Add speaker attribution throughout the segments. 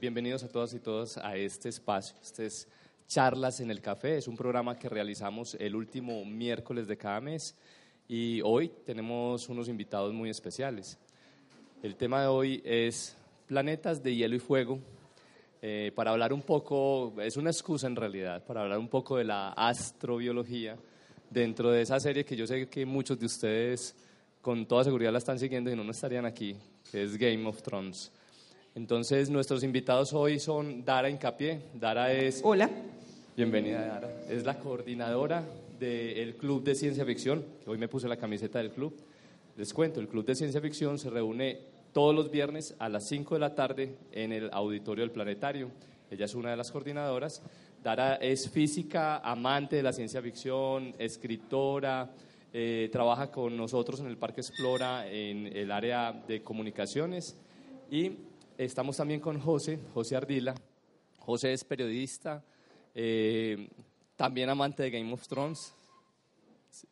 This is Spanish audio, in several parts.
Speaker 1: Bienvenidos a todas y todos a este espacio. Este es Charlas en el Café. Es un programa que realizamos el último miércoles de cada mes y hoy tenemos unos invitados muy especiales. El tema de hoy es planetas de hielo y fuego. Eh, para hablar un poco, es una excusa en realidad, para hablar un poco de la astrobiología dentro de esa serie que yo sé que muchos de ustedes con toda seguridad la están siguiendo y no, estarían aquí, es Game of Thrones. Entonces, nuestros invitados hoy son Dara Incapié. Dara es.
Speaker 2: Hola.
Speaker 1: Bienvenida, Dara. Es la coordinadora del Club de Ciencia Ficción, que hoy me puse la camiseta del club. Les cuento, el Club de Ciencia Ficción se reúne todos los viernes a las 5 de la tarde en el auditorio del planetario. Ella es una de las coordinadoras. Dara es física, amante de la ciencia ficción, escritora, eh, trabaja con nosotros en el Parque Explora en el área de comunicaciones y Estamos también con José, José Ardila. José es periodista, eh, también amante de Game of Thrones.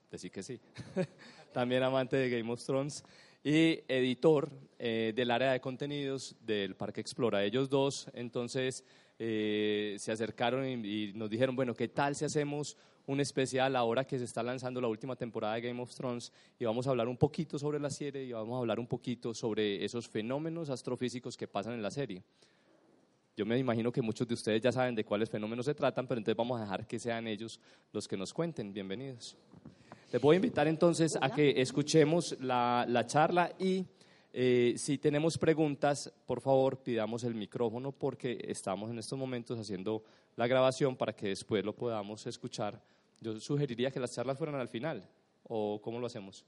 Speaker 1: Decir que sí. también amante de Game of Thrones y editor eh, del área de contenidos del Parque Explora. Ellos dos, entonces, eh, se acercaron y, nos dijeron, bueno, ¿qué tal si hacemos un especial ahora que se está lanzando la última temporada de Game of Thrones y vamos a hablar un poquito sobre la serie y vamos a hablar un poquito sobre esos fenómenos astrofísicos que pasan en la serie. Yo me imagino que muchos de ustedes ya saben de cuáles fenómenos se tratan, pero entonces vamos a dejar que sean ellos los que nos cuenten. Bienvenidos. Les voy a invitar entonces a que escuchemos la, la charla y eh, si tenemos preguntas, por favor, pidamos el micrófono porque estamos en estos momentos haciendo la grabación para que después lo podamos escuchar yo sugeriría que las charlas fueran al final, ¿o cómo lo hacemos?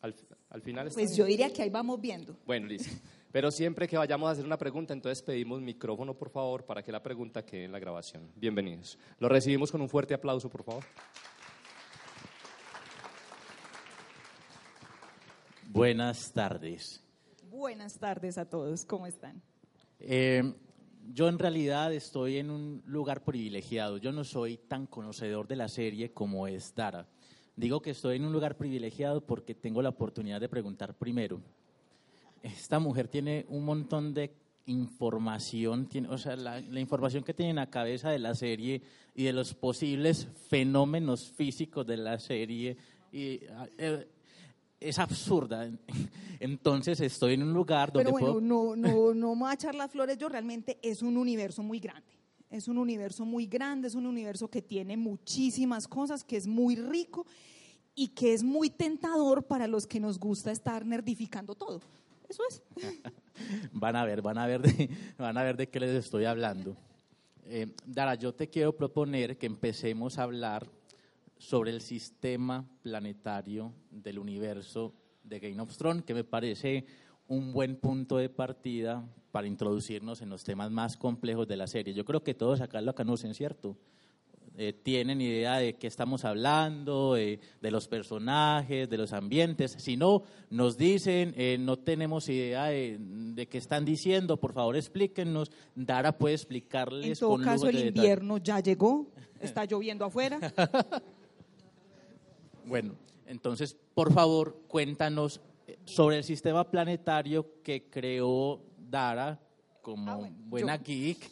Speaker 1: Al, al final.
Speaker 2: Pues yo diría que ahí vamos viendo.
Speaker 1: Bueno, listo. Pero siempre que vayamos a hacer una pregunta, entonces pedimos micrófono, por favor, para que la pregunta quede en la grabación. Bienvenidos. Lo recibimos con un fuerte aplauso, por favor.
Speaker 3: Buenas tardes.
Speaker 2: Buenas tardes a todos. ¿Cómo están?
Speaker 3: Eh, yo en realidad estoy en un lugar privilegiado. Yo no soy tan conocedor de la serie como es Dara. Digo que estoy en un lugar privilegiado porque tengo la oportunidad de preguntar primero. Esta mujer tiene un montón de información, tiene, o sea, la, información que tiene en la cabeza de la serie y de los posibles fenómenos físicos de la serie. Y, eh, es absurda. Entonces estoy en un lugar donde
Speaker 2: Pero bueno, no, no, no me voy a echar las flores, yo realmente es un universo muy grande. Es un universo muy grande, es un universo que tiene muchísimas cosas, que es muy rico y que es muy tentador para los que nos gusta estar nerdificando todo. Eso es.
Speaker 3: van a ver, van a ver de, van a ver de qué les estoy hablando. Eh, Dara, yo te quiero proponer que empecemos a hablar sobre el sistema planetario del universo de Game of Thrones, que me parece un buen punto de partida para introducirnos en los temas más complejos de la serie. Yo creo que todos acá lo conocen, ¿cierto? Eh, tienen idea de qué estamos hablando, de los personajes, de los ambientes. Si no, nos dicen, eh, no tenemos idea de, qué están diciendo, por favor explíquenos. Dara puede explicarles.
Speaker 2: En todo caso, el invierno ya llegó, está lloviendo afuera.
Speaker 3: Bueno, entonces, por favor, cuéntanos eh, sobre el sistema planetario que creó Dara como ah, buena geek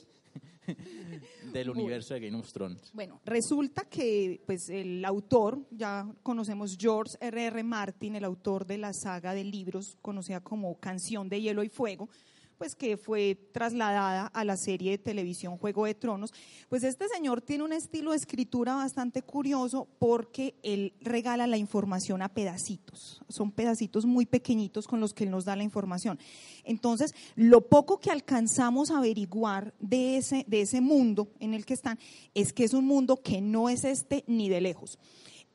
Speaker 3: del universo de Game of Thrones.
Speaker 2: Bueno, resulta que pues el autor, ya conocemos George R.R. R. Martin, el autor de la saga de libros conocida como Canción de Hielo y Fuego, pues que fue trasladada a la serie de televisión Juego de Tronos, pues este señor tiene un estilo de escritura bastante curioso porque él regala la información a pedacitos, son pedacitos muy pequeñitos con los que él nos da la información. Entonces, lo poco que alcanzamos a averiguar de ese, de ese mundo en el que están es que es un mundo que no es este ni de lejos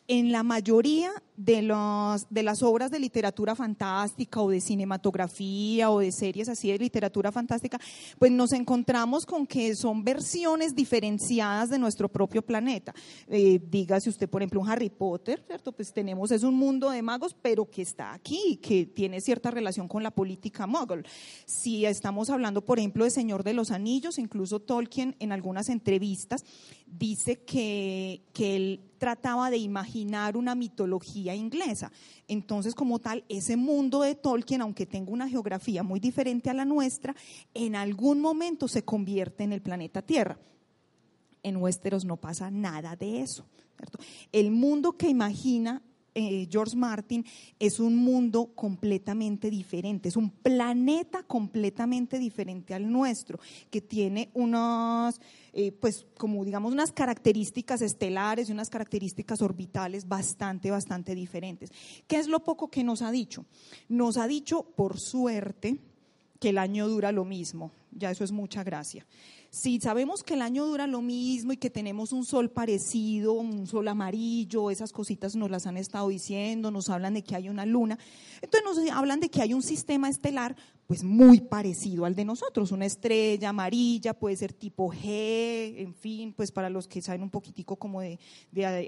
Speaker 2: en la mayoría de, los, de las obras de literatura fantástica o de cinematografía o de series así de literatura fantástica, pues nos encontramos con que son versiones diferenciadas de nuestro propio planeta. Eh, dígase usted, por ejemplo, un Harry Potter, ¿cierto? Pues tenemos, es un mundo de magos, pero que está aquí, que tiene cierta relación con la política muggle. Si estamos hablando, por ejemplo, de Señor de los Anillos, incluso Tolkien en algunas entrevistas dice que, que trataba de imaginar una mitología inglesa. Entonces, como tal, ese mundo de Tolkien, aunque tenga una geografía muy diferente a la nuestra, en algún momento se convierte en el planeta Tierra. En Westeros no pasa nada de eso. El mundo que imagina eh, George Martin es un mundo completamente diferente, es un planeta completamente diferente al nuestro, que tiene unas, eh, pues como digamos, unas características estelares y unas características orbitales bastante, bastante diferentes. ¿Qué es lo poco que nos ha dicho? Nos ha dicho, por suerte, que el año dura lo mismo, ya eso es mucha gracia. Si sabemos que el año dura lo mismo y que tenemos un sol parecido, un sol amarillo, esas cositas nos las han estado diciendo, nos hablan de que hay una luna, entonces nos hablan de que hay un sistema estelar pues muy parecido al de nosotros, una estrella amarilla, puede ser tipo G, en fin, pues para los que saben un poquitico como de,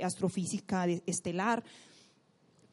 Speaker 2: astrofísica estelar,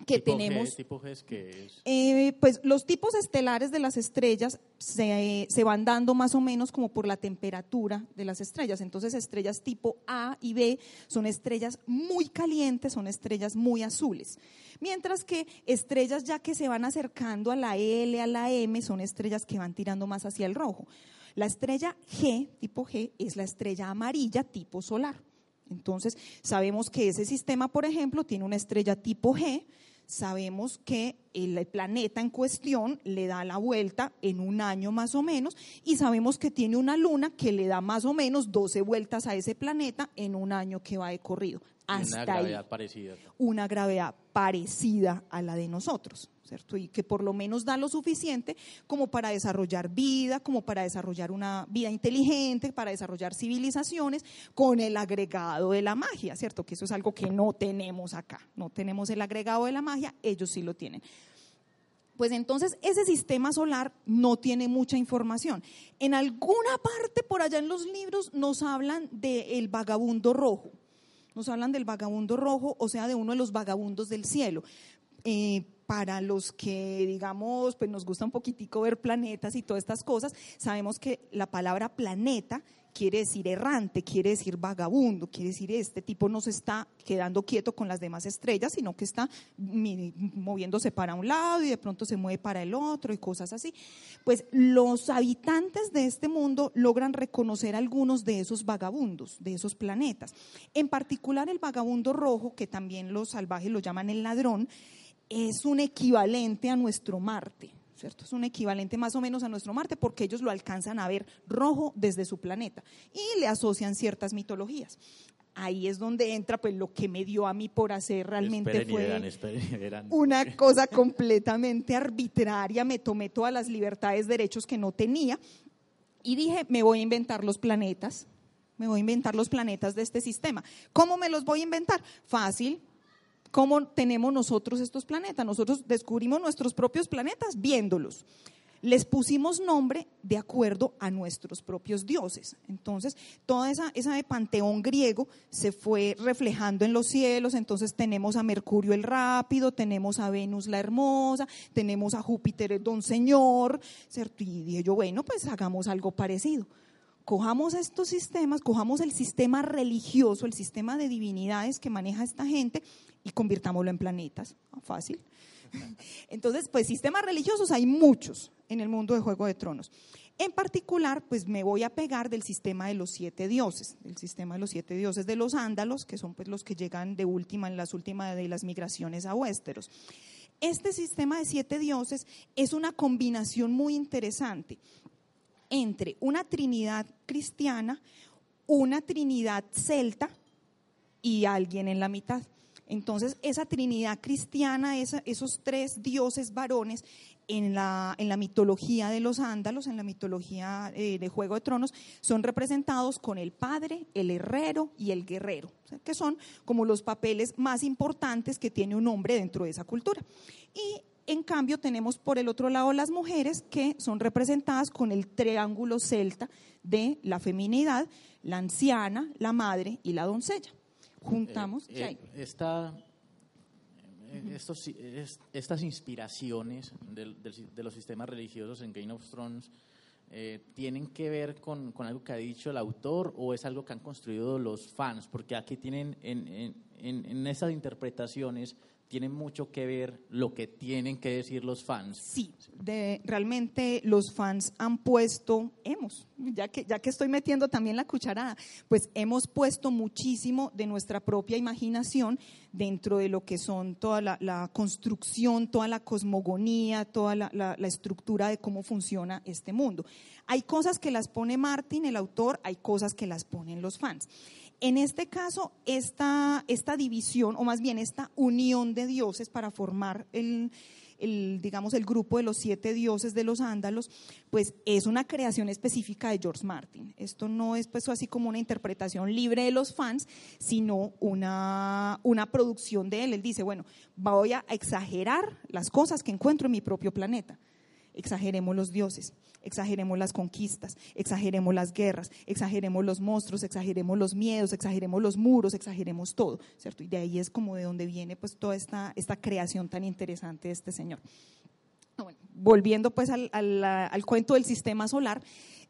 Speaker 2: que tenemos.
Speaker 3: ¿Tipo G es?
Speaker 2: Eh, pues los tipos estelares de las estrellas se, se, van dando más o menos como por la temperatura de las estrellas. Entonces, estrellas tipo A y B son estrellas muy calientes, son estrellas muy azules. Mientras que estrellas ya que se van acercando a la L, a la M, son estrellas que van tirando más hacia el rojo. La estrella G, tipo G, es la estrella amarilla tipo solar. Entonces, sabemos que ese sistema, por ejemplo, tiene una estrella tipo G, sabemos que el planeta en cuestión le da la vuelta en un año más o menos y sabemos que tiene una luna que le da más o menos 12 vueltas a ese planeta en un año que va de corrido.
Speaker 3: Hasta una gravedad parecida.
Speaker 2: Una gravedad parecida a la de nosotros. ¿Cierto? Y que por lo menos da lo suficiente como para desarrollar vida, como para desarrollar una vida inteligente, para desarrollar civilizaciones con el agregado de la magia, ¿cierto? Que eso es algo que no tenemos acá, no tenemos el agregado de la magia, ellos sí lo tienen. Pues entonces ese sistema solar no tiene mucha información. En alguna parte por allá en los libros nos hablan del vagabundo rojo, nos hablan del vagabundo rojo, o sea, de uno de los vagabundos del cielo. Eh, para los que, digamos, pues nos gusta un poquitico ver planetas y todas estas cosas, sabemos que la palabra planeta quiere decir errante, quiere decir vagabundo, quiere decir este tipo no se está quedando quieto con las demás estrellas, sino que está moviéndose para un lado y de pronto se mueve para el otro y cosas así. Pues los habitantes de este mundo logran reconocer algunos de esos vagabundos, de esos planetas. En particular el vagabundo rojo, que también los salvajes lo llaman el ladrón, es un equivalente a nuestro Marte, ¿cierto? Es un equivalente más o menos a nuestro Marte porque ellos lo alcanzan a ver rojo desde su planeta y le asocian ciertas mitologías. Ahí es donde entra pues lo que me dio a mí por hacer realmente fue una cosa completamente arbitraria, me tomé todas las libertades, derechos que no tenía y dije, me voy a inventar los planetas, me voy a inventar los planetas de este sistema. ¿Cómo me los voy a inventar? Fácil, ¿Cómo tenemos nosotros estos planetas? Nosotros descubrimos nuestros propios planetas viéndolos. Les pusimos nombre de acuerdo a nuestros propios dioses. Entonces, toda esa, esa de panteón griego se fue reflejando en los cielos. Entonces, tenemos a Mercurio el rápido, tenemos a Venus la hermosa, tenemos a Júpiter el don señor, ¿cierto? Y dije yo, bueno, pues hagamos algo parecido cojamos estos sistemas, cojamos el sistema religioso, el sistema de divinidades que maneja esta gente y convirtámoslo en planetas. Ah, fácil. Entonces, pues sistemas religiosos hay muchos en el mundo de Juego de Tronos. En particular, pues me voy a pegar del sistema de los siete dioses, del sistema de los siete dioses de los ándalos, que son pues los que llegan de última en las últimas de las migraciones a. Este sistema de siete dioses es una combinación muy interesante entre una trinidad cristiana, una trinidad celta y alguien en la mitad. Entonces, esa Trinidad cristiana, esos tres dioses varones en la, en la, mitología de los ándalos, en la mitología eh, de Juego de Tronos, son representados con el padre, el herrero y el guerrero, que son como los papeles más importantes que tiene un hombre dentro de esa cultura. Y en cambio tenemos por el otro lado las mujeres que son representadas con el triángulo celta de la feminidad, la anciana, la madre y la doncella juntamos.
Speaker 3: Eh, eh, estos, estas inspiraciones de los sistemas religiosos en Game of Thrones eh, tienen que ver con, algo que ha dicho el autor o es algo que han construido los fans, porque aquí tienen en, en, en esas interpretaciones tiene mucho que ver lo que tienen que decir los fans.
Speaker 2: Sí, de, realmente los fans han puesto, hemos, ya que, ya que estoy metiendo también la cucharada, pues hemos puesto muchísimo de nuestra propia imaginación dentro de lo que son toda la, construcción, toda la cosmogonía, toda la, la estructura de cómo funciona este mundo. Hay cosas que las pone Martin, el autor, hay cosas que las ponen los fans. En este caso, esta, esta división, o más bien esta unión de dioses para formar el, digamos, el grupo de los siete dioses de los ándalos, pues es una creación específica de George Martin. Esto no es pues así como una interpretación libre de los fans, sino una, una producción de él. Él dice, bueno, voy a exagerar las cosas que encuentro en mi propio planeta. Exageremos los dioses exageremos las conquistas, exageremos las guerras, exageremos los monstruos, exageremos los miedos, exageremos los muros, exageremos todo, ¿cierto? Y de ahí es como de donde viene pues toda esta, esta creación tan interesante de este señor. volviendo pues al, al cuento del sistema solar,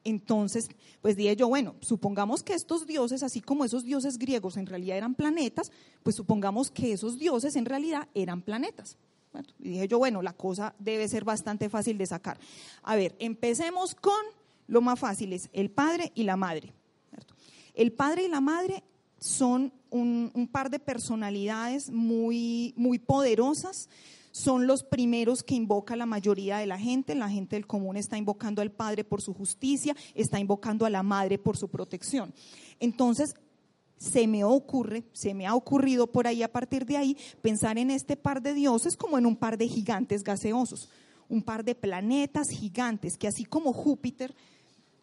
Speaker 2: entonces, pues dije yo, bueno, supongamos que estos dioses, así como esos dioses griegos en realidad eran planetas, pues supongamos que esos dioses en realidad eran planetas. Y dije yo, bueno, la cosa debe ser bastante fácil de sacar. A ver, empecemos con lo más fácil, es el padre y la madre. El padre y la madre son un, par de personalidades muy, muy poderosas, son los primeros que invoca la mayoría de la gente. La gente del común está invocando al Padre por su justicia, está invocando a la Madre por su protección. Entonces, se me ocurre, se me ha ocurrido por ahí a partir de ahí pensar en este par de dioses como en un par de gigantes gaseosos, un par de planetas gigantes que así como Júpiter,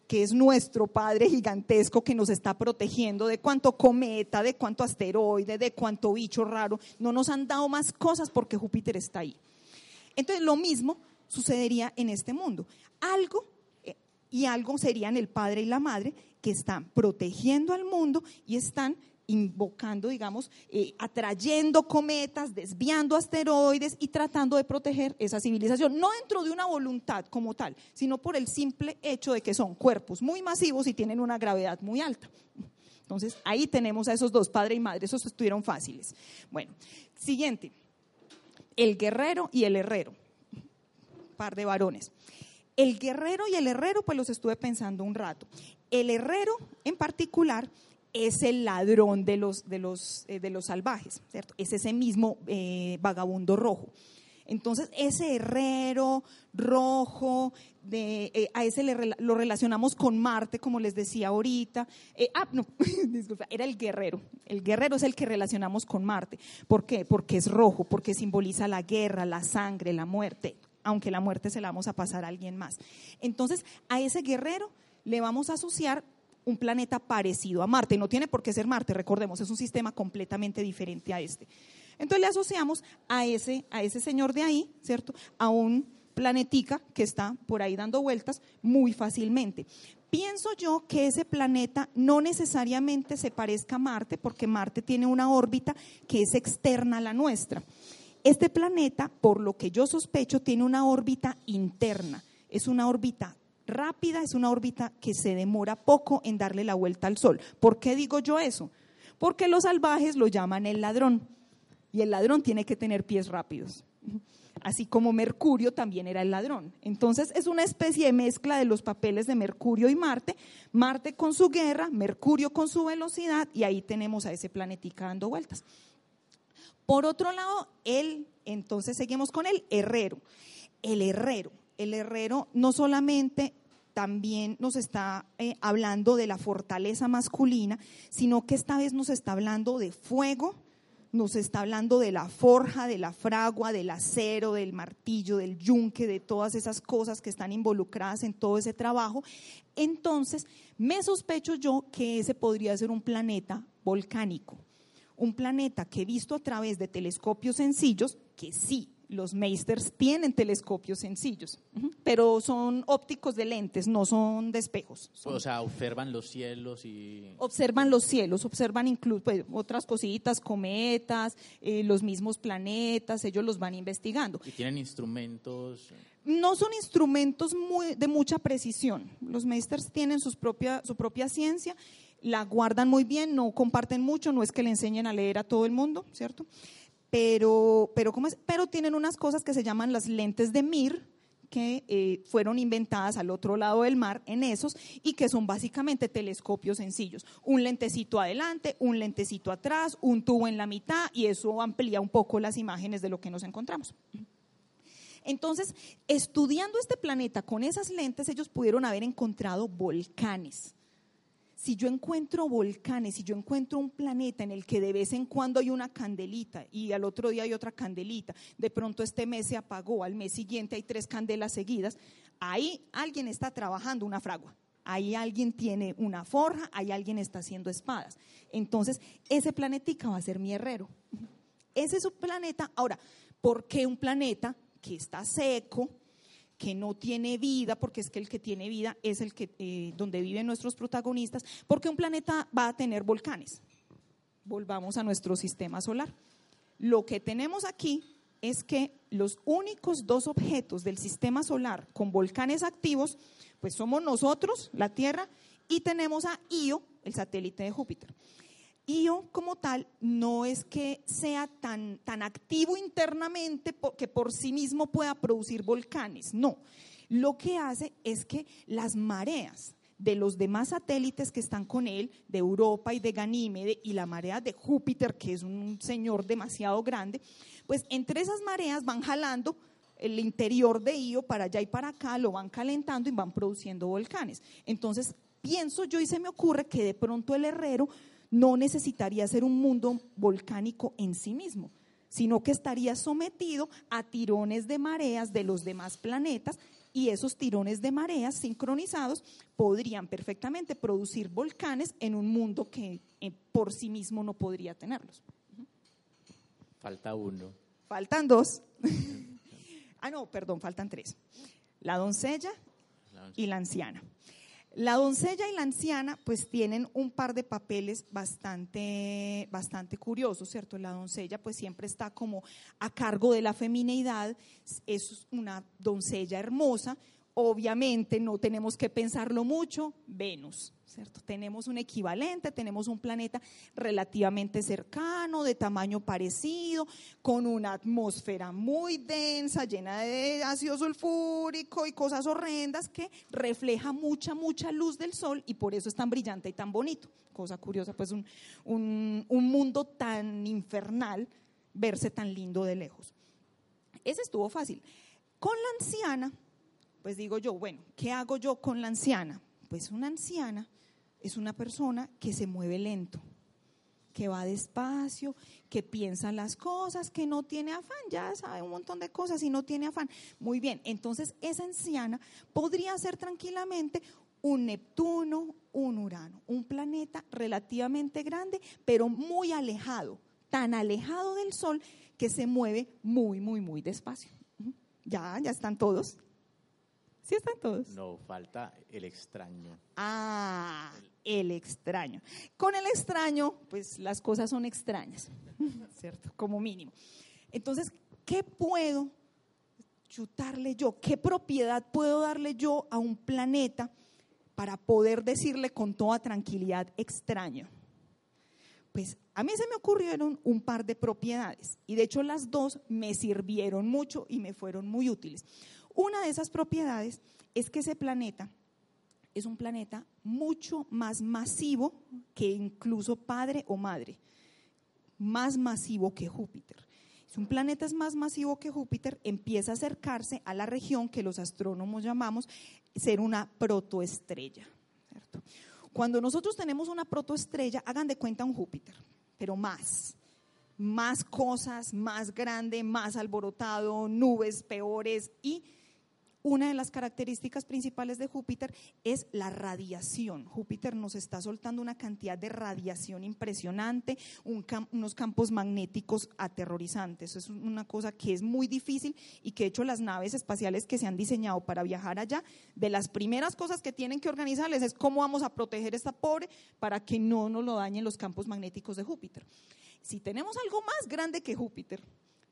Speaker 2: que es nuestro padre gigantesco que nos está protegiendo de cuánto cometa, de cuánto asteroide, de cuánto bicho raro, no nos han dado más cosas porque Júpiter está ahí. Entonces lo mismo sucedería en este mundo. Algo y algo serían el padre y la madre que están protegiendo al mundo y están invocando, digamos, eh, atrayendo cometas, desviando asteroides y tratando de proteger esa civilización, no dentro de una voluntad como tal, sino por el simple hecho de que son cuerpos muy masivos y tienen una gravedad muy alta. Entonces, ahí tenemos a esos dos, padre y madre, esos estuvieron fáciles. Bueno, siguiente, el guerrero y el herrero, par de varones. El guerrero y el herrero, pues los estuve pensando un rato. El herrero, en particular, es el ladrón de los, de los, eh, de los salvajes, ¿cierto? Es ese mismo eh, vagabundo rojo. Entonces, ese herrero rojo, de, eh, a ese lo relacionamos con Marte, como les decía ahorita. ah, no, disculpa, era el guerrero. El guerrero es el que relacionamos con Marte. ¿Por qué? Porque es rojo, porque simboliza la guerra, la sangre, la muerte, aunque la muerte se la vamos a pasar a alguien más. Entonces, a ese guerrero le vamos a asociar un planeta parecido a Marte. No tiene por qué ser Marte, recordemos, es un sistema completamente diferente a este. Entonces le asociamos a ese, a ese señor de ahí, ¿cierto? A un planetica que está por ahí dando vueltas muy fácilmente. Pienso yo que ese planeta no necesariamente se parezca a Marte, porque Marte tiene una órbita que es externa a la nuestra. Este planeta, por lo que yo sospecho, tiene una órbita interna. Es una órbita rápida, es una órbita que se demora poco en darle la vuelta al Sol. ¿Por qué digo yo eso? Porque los salvajes lo llaman el ladrón. Y el ladrón tiene que tener pies rápidos. Así como Mercurio también era el ladrón. Entonces es una especie de mezcla de los papeles de Mercurio y Marte. Marte con su guerra, Mercurio con su velocidad, y ahí tenemos a ese planetica dando vueltas. Por otro lado, él, entonces seguimos con el herrero. El herrero, el herrero no solamente también nos está eh, hablando de la fortaleza masculina, sino que esta vez nos está hablando de fuego, nos está hablando de la forja, de la fragua, del acero, del martillo, del yunque, de todas esas cosas que están involucradas en todo ese trabajo. Entonces, me sospecho yo que ese podría ser un planeta volcánico un planeta que visto a través de telescopios sencillos, que sí, los Meisters tienen telescopios sencillos, pero son ópticos de lentes, no son de espejos.
Speaker 3: o sea, observan los cielos y...
Speaker 2: Observan los cielos, observan incluso pues, otras cositas, cometas, eh, los mismos planetas, ellos los van investigando.
Speaker 3: ¿Y tienen instrumentos?
Speaker 2: No son instrumentos muy, de mucha precisión. Los Meisters tienen sus propia, su propia ciencia la guardan muy bien, no comparten mucho, no es que le enseñen a leer a todo el mundo, ¿cierto? Pero, pero, ¿cómo es? pero tienen unas cosas que se llaman las lentes de Mir, que eh, fueron inventadas al otro lado del mar en esos y que son básicamente telescopios sencillos. Un lentecito adelante, un lentecito atrás, un tubo en la mitad y eso amplía un poco las imágenes de lo que nos encontramos. Entonces, estudiando este planeta con esas lentes, ellos pudieron haber encontrado volcanes si yo encuentro volcanes, si yo encuentro un planeta en el que de vez en cuando hay una candelita y al otro día hay otra candelita, de pronto este mes se apagó, al mes siguiente hay tres candelas seguidas, ahí alguien está trabajando una fragua. Ahí alguien tiene una forja, ahí alguien está haciendo espadas. Entonces, ese planetica va a ser mi herrero. Ese es un planeta. Ahora, ¿por qué un planeta que está seco, que no tiene vida, porque es que el que tiene vida es el que eh, donde viven nuestros protagonistas, porque un planeta va a tener volcanes. Volvamos a nuestro sistema solar. Lo que tenemos aquí es que los únicos dos objetos del sistema solar con volcanes activos, pues somos nosotros, la Tierra, y tenemos a Io, el satélite de Júpiter. Io como tal no es que sea tan, tan activo internamente que por sí mismo pueda producir volcanes, no. Lo que hace es que las mareas de los demás satélites que están con él, de Europa y de Ganímede, y la marea de Júpiter, que es un señor demasiado grande, pues entre esas mareas van jalando el interior de Io para allá y para acá, lo van calentando y van produciendo volcanes. Entonces, pienso yo y se me ocurre que de pronto el herrero no necesitaría ser un mundo volcánico en sí mismo, sino que estaría sometido a tirones de mareas de los demás planetas y esos tirones de mareas sincronizados podrían perfectamente producir volcanes en un mundo que eh, por sí mismo no podría tenerlos.
Speaker 3: Falta uno.
Speaker 2: Faltan dos. ah, no, perdón, faltan tres. La doncella y la anciana. La doncella y la anciana pues tienen un par de papeles bastante, bastante curiosos, ¿cierto? La doncella pues siempre está como a cargo de la femineidad, es una doncella hermosa, obviamente no tenemos que pensarlo mucho, Venus. Tenemos un equivalente, tenemos un planeta relativamente cercano, de tamaño parecido, con una atmósfera muy densa, llena de ácido sulfúrico y cosas horrendas que refleja mucha, mucha luz del sol y por eso es tan brillante y tan bonito. Cosa curiosa, pues un, un mundo tan infernal verse tan lindo de lejos. Ese estuvo fácil. Con la anciana, pues digo yo, bueno, ¿qué hago yo con la anciana? Pues una anciana es una persona que se mueve lento, que va despacio, que piensa las cosas, que no tiene afán, ya sabe un montón de cosas y no tiene afán. Muy bien, entonces esa anciana podría ser tranquilamente un Neptuno, un Urano, un planeta relativamente grande, pero muy alejado, tan alejado del Sol que se mueve muy, muy, muy despacio. Ya, ya están todos. ¿Sí están todos?
Speaker 3: No, falta el extraño.
Speaker 2: Ah, el extraño. Con el extraño, pues las cosas son extrañas, ¿cierto? Como mínimo. Entonces, ¿qué puedo chutarle yo? ¿Qué propiedad puedo darle yo a un planeta para poder decirle con toda tranquilidad extraño? Pues a mí se me ocurrieron un par de propiedades y de hecho las dos me sirvieron mucho y me fueron muy útiles. Una de esas propiedades es que ese planeta es un planeta mucho más masivo que incluso padre o madre, más masivo que Júpiter. Si un planeta es más masivo que Júpiter, empieza a acercarse a la región que los astrónomos llamamos ser una protoestrella. Cuando nosotros tenemos una protoestrella, hagan de cuenta un Júpiter, pero más más cosas, más grande, más alborotado, nubes peores y una de las características principales de Júpiter es la radiación. Júpiter nos está soltando una cantidad de radiación impresionante, unos campos magnéticos aterrorizantes. es una cosa que es muy difícil y que de hecho las naves espaciales que se han diseñado para viajar allá, de las primeras cosas que tienen que organizarles es cómo vamos a proteger esta pobre para que no nos lo dañen los campos magnéticos de Júpiter. Si tenemos algo más grande que Júpiter,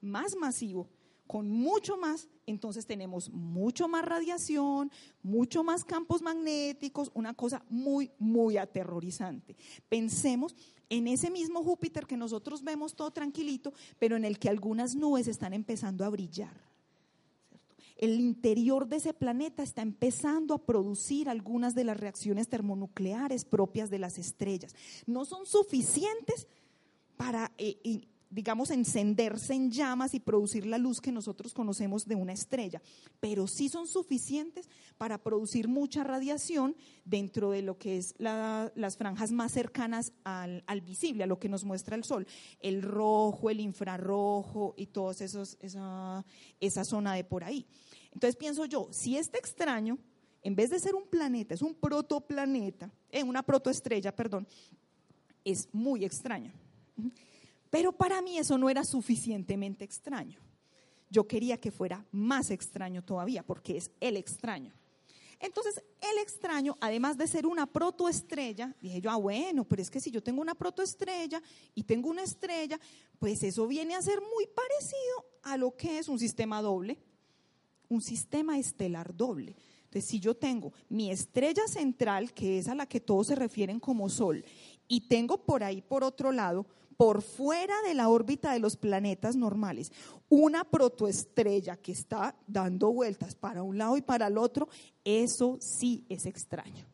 Speaker 2: más masivo, con mucho más, entonces tenemos mucho más radiación, mucho más campos magnéticos, una cosa muy, muy aterrorizante. Pensemos en ese mismo Júpiter que nosotros vemos todo tranquilito, pero en el que algunas nubes están empezando a brillar. El interior de ese planeta está empezando a producir algunas de las reacciones termonucleares propias de las estrellas. No son suficientes para eh, digamos, encenderse en llamas y producir la luz que nosotros conocemos de una estrella, pero sí son suficientes para producir mucha radiación dentro de lo que es las franjas más cercanas al, visible, a lo que nos muestra el Sol, el rojo, el infrarrojo y toda esa, esa zona de por ahí. Entonces pienso yo, si este extraño, en vez de ser un planeta, es un protoplaneta, eh, una protoestrella, perdón, es muy extraño. Pero para mí eso no era suficientemente extraño. Yo quería que fuera más extraño todavía, porque es el extraño. Entonces, el extraño, además de ser una protoestrella, dije yo, ah, bueno, pero es que si yo tengo una protoestrella y tengo una estrella, pues eso viene a ser muy parecido a lo que es un sistema doble, un sistema estelar doble. Entonces, si yo tengo mi estrella central, que es a la que todos se refieren como Sol, y tengo por ahí, por otro lado, por fuera de la órbita de los planetas normales, una protoestrella que está dando vueltas para un lado y para el otro, eso sí es extraño.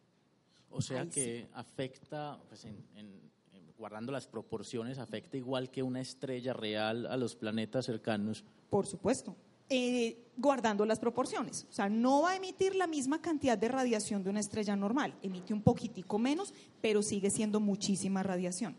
Speaker 3: O sea que afecta, pues guardando las proporciones, afecta igual que una estrella real a los planetas cercanos.
Speaker 2: Por supuesto. Eh, guardando las proporciones. O sea, no va a emitir la misma cantidad de radiación de una estrella normal, emite un poquitico menos, pero sigue siendo muchísima radiación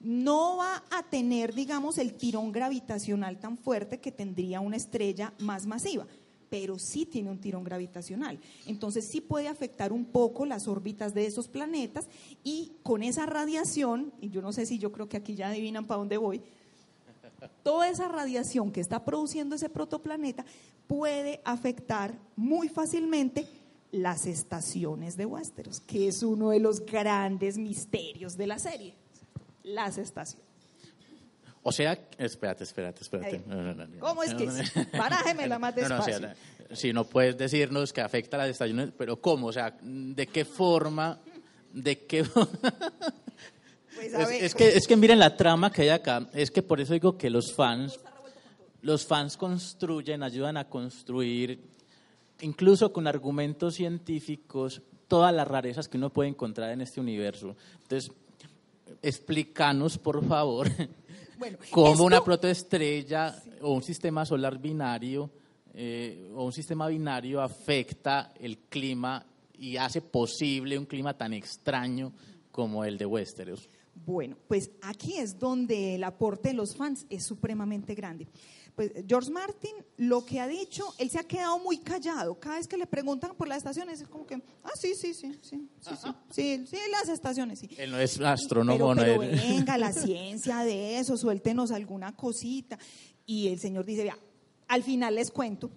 Speaker 2: no va a tener, digamos, el tirón gravitacional tan fuerte que tendría una estrella más masiva, pero sí tiene un tirón gravitacional. Entonces sí puede afectar un poco las órbitas de esos planetas y con esa radiación, y yo no sé si yo creo que aquí ya adivinan para dónde voy, toda esa radiación que está produciendo ese protoplaneta puede afectar muy fácilmente las estaciones de Westeros, que es uno de los grandes misterios de la serie las estaciones.
Speaker 3: O sea, espérate, espérate, espérate.
Speaker 2: ¿Cómo es que es? la más despacio.
Speaker 3: si no puedes decirnos que afecta a las estaciones, pero ¿cómo? O sea, ¿de qué forma? ¿De qué pues es, que, es que miren la trama que hay acá. Es que por eso digo que los fans, los fans construyen, ayudan a construir, incluso con argumentos científicos, todas las rarezas que uno puede encontrar en este universo. Entonces, explícanos, por favor, cómo una protoestrella o un sistema solar binario eh, o un sistema binario afecta el clima y hace posible un clima tan extraño como el de Westeros.
Speaker 2: Bueno, pues aquí es donde el aporte de los fans es supremamente grande pues George Martin lo que ha dicho, él se ha quedado muy callado. Cada vez que le preguntan por las estaciones, es como que, ah, sí, sí, sí, sí, sí, sí, sí, las estaciones, sí.
Speaker 3: Él no es astrónomo,
Speaker 2: pero,
Speaker 3: no
Speaker 2: venga, la ciencia de eso, suéltenos alguna cosita. Y el señor dice, vea, al final les cuento.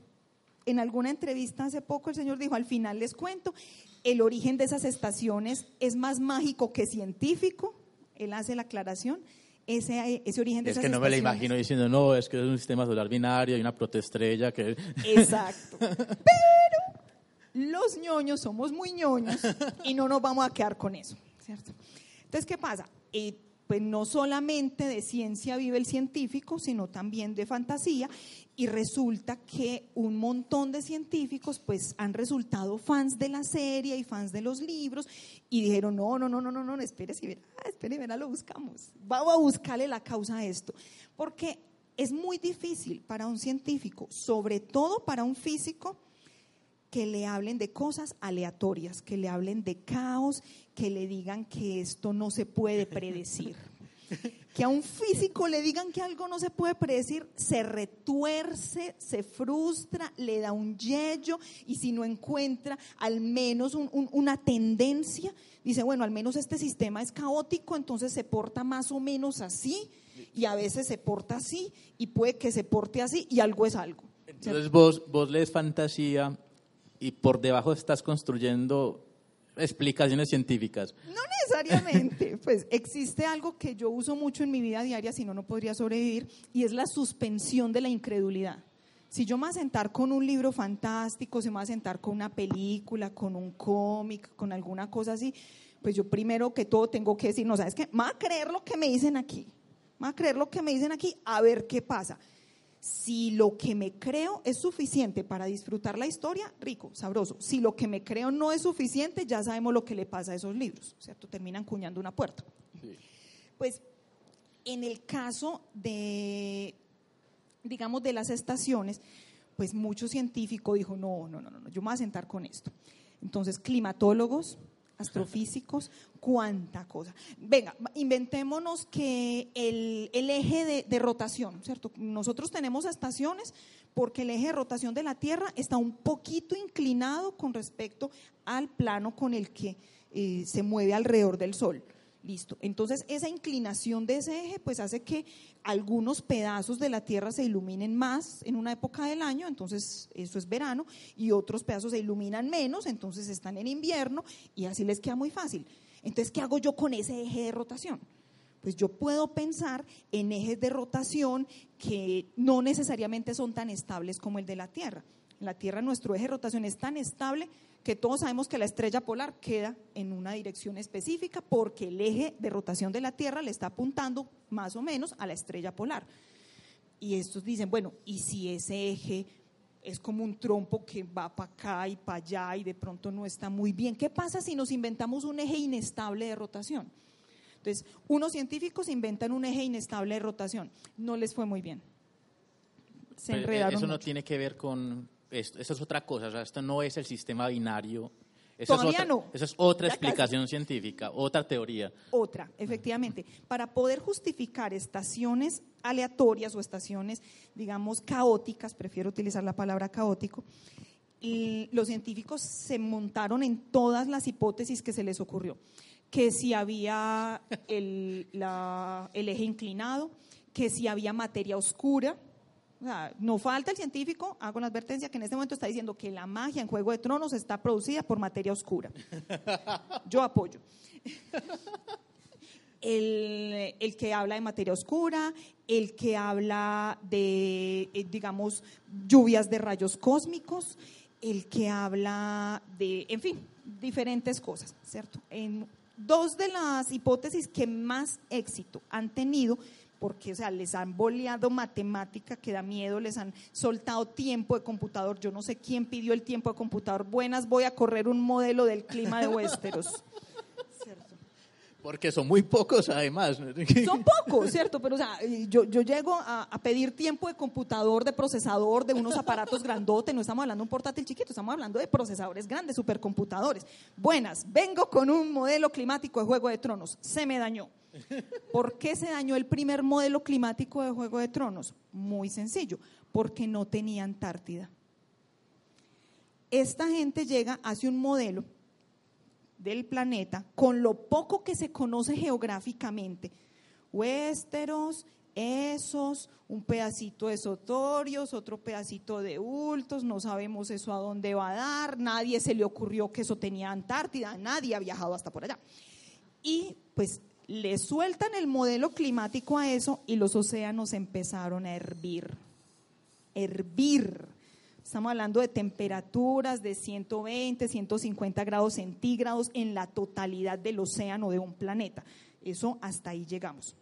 Speaker 2: En alguna entrevista hace poco el señor dijo, al final les cuento, el origen de esas estaciones es más mágico que científico. Él hace la aclaración ese, ese origen de
Speaker 3: Es que no me lo imagino diciendo, no, es que es un sistema solar binario y una protoestrella que...
Speaker 2: Exacto. Pero los ñoños somos muy ñoños y no nos vamos a quedar con eso, ¿cierto? Entonces, ¿qué pasa? Eh, pues no solamente de ciencia vive el científico, sino también de fantasía y resulta que un montón de científicos pues han resultado fans de la serie y fans de los libros y dijeron, no, no, no, no, no, no, espérese, verá, espere, verá, lo buscamos. Vamos a buscarle la causa a esto. Porque es muy difícil para un científico, sobre todo para un físico, que le hablen de cosas aleatorias, que le hablen de caos, que le digan que esto no se puede predecir. que a un físico le digan que algo no se puede predecir, se retuerce, se frustra, le da un yello y si no encuentra al menos una tendencia, dice, bueno, al menos este sistema es caótico, entonces se porta más o menos así y a veces se porta así y puede que se porte así y algo es algo.
Speaker 3: Entonces vos, vos lees fantasía y por debajo estás construyendo explicaciones científicas.
Speaker 2: No necesariamente, pues existe algo que yo uso mucho en mi vida diaria, si no, no podría sobrevivir, y es la suspensión de la incredulidad. Si yo me voy con un libro fantástico, si me voy a sentar con una película, con un cómic, con alguna cosa así, pues yo primero que todo tengo que decir, no, ¿sabes qué? Me a creer lo que me dicen aquí. Me a creer lo que me dicen aquí, a ver qué pasa. Si lo que me creo es suficiente para disfrutar la historia, rico, sabroso. Si lo que me creo no es suficiente, ya sabemos lo que le pasa a esos libros, ¿cierto? Terminan cuñando una puerta. Pues en el caso de, digamos, de las estaciones, pues mucho científico dijo, no, no, no, no, yo me voy a sentar con esto. Entonces, climatólogos, astrofísicos, cuánta cosa. Venga, inventémonos que el, eje de, rotación, ¿cierto? Nosotros tenemos estaciones porque el eje de rotación de la Tierra está un poquito inclinado con respecto al plano con el que eh, se mueve alrededor del Sol. Listo. Entonces, esa inclinación de ese eje, pues hace que algunos pedazos de la Tierra se iluminen más en una época del año, entonces eso es verano, y otros pedazos se iluminan menos, entonces están en invierno, y así les queda muy fácil. Entonces, ¿qué hago yo con ese eje de rotación? Pues yo puedo pensar en ejes de rotación que no necesariamente son tan estables como el de la Tierra. En la Tierra nuestro eje de rotación es tan estable que todos sabemos que la estrella polar queda en una dirección específica porque el eje de rotación de la Tierra le está apuntando más o menos a la estrella polar. Y estos dicen, bueno, ¿y si ese eje es como un trompo que va para acá y para allá y de pronto no está muy bien? ¿Qué pasa si nos inventamos un eje inestable de rotación? Entonces, unos científicos inventan un eje inestable de rotación. No les fue muy bien.
Speaker 3: Se enredaron. Eso no tiene que ver con esto, eso es otra cosa, o sea, esto no es el sistema binario. Esa es otra,
Speaker 2: no.
Speaker 3: Esa es otra explicación científica, otra teoría.
Speaker 2: Otra, efectivamente. Para poder justificar estaciones aleatorias o estaciones, digamos, caóticas, prefiero utilizar la palabra caótico, y los científicos se montaron en todas las hipótesis que se les ocurrió. Que si había el, el eje inclinado, que si había materia oscura, no falta el científico, hago una advertencia que en este momento está diciendo que la magia en Juego de Tronos está producida por materia oscura. Yo apoyo. El, el, que habla de materia oscura, el que habla de, eh, digamos, lluvias de rayos cósmicos, el que habla de, en fin, diferentes cosas, ¿cierto? En dos de las hipótesis que más éxito han tenido porque o sea, les han boleado matemática que da miedo, les han soltado tiempo de computador. Yo no sé quién pidió el tiempo de computador. Buenas, voy a correr un modelo del clima de Westeros.
Speaker 3: Porque son muy pocos además.
Speaker 2: Son pocos, ¿cierto? Pero o sea, yo, yo llego a, a, pedir tiempo de computador, de procesador, de unos aparatos grandotes, no estamos hablando de un portátil chiquito, estamos hablando de procesadores grandes, supercomputadores. Buenas, vengo con un modelo climático de Juego de Tronos, se me dañó. ¿Por qué se dañó el primer modelo climático de Juego de Tronos? Muy sencillo, porque no tenía Antártida. Esta gente llega, hace un modelo del planeta con lo poco que se conoce geográficamente. Westeros, esos, un pedacito de Sotorios, otro pedacito de Ultos, no sabemos eso a dónde va a dar, nadie se le ocurrió que eso tenía Antártida, nadie ha viajado hasta por allá. Y pues le sueltan el modelo climático a eso y los océanos empezaron a hervir. Hervir. Estamos hablando de temperaturas de 120, 150 grados centígrados en la totalidad del océano de un planeta. Eso hasta ahí llegamos.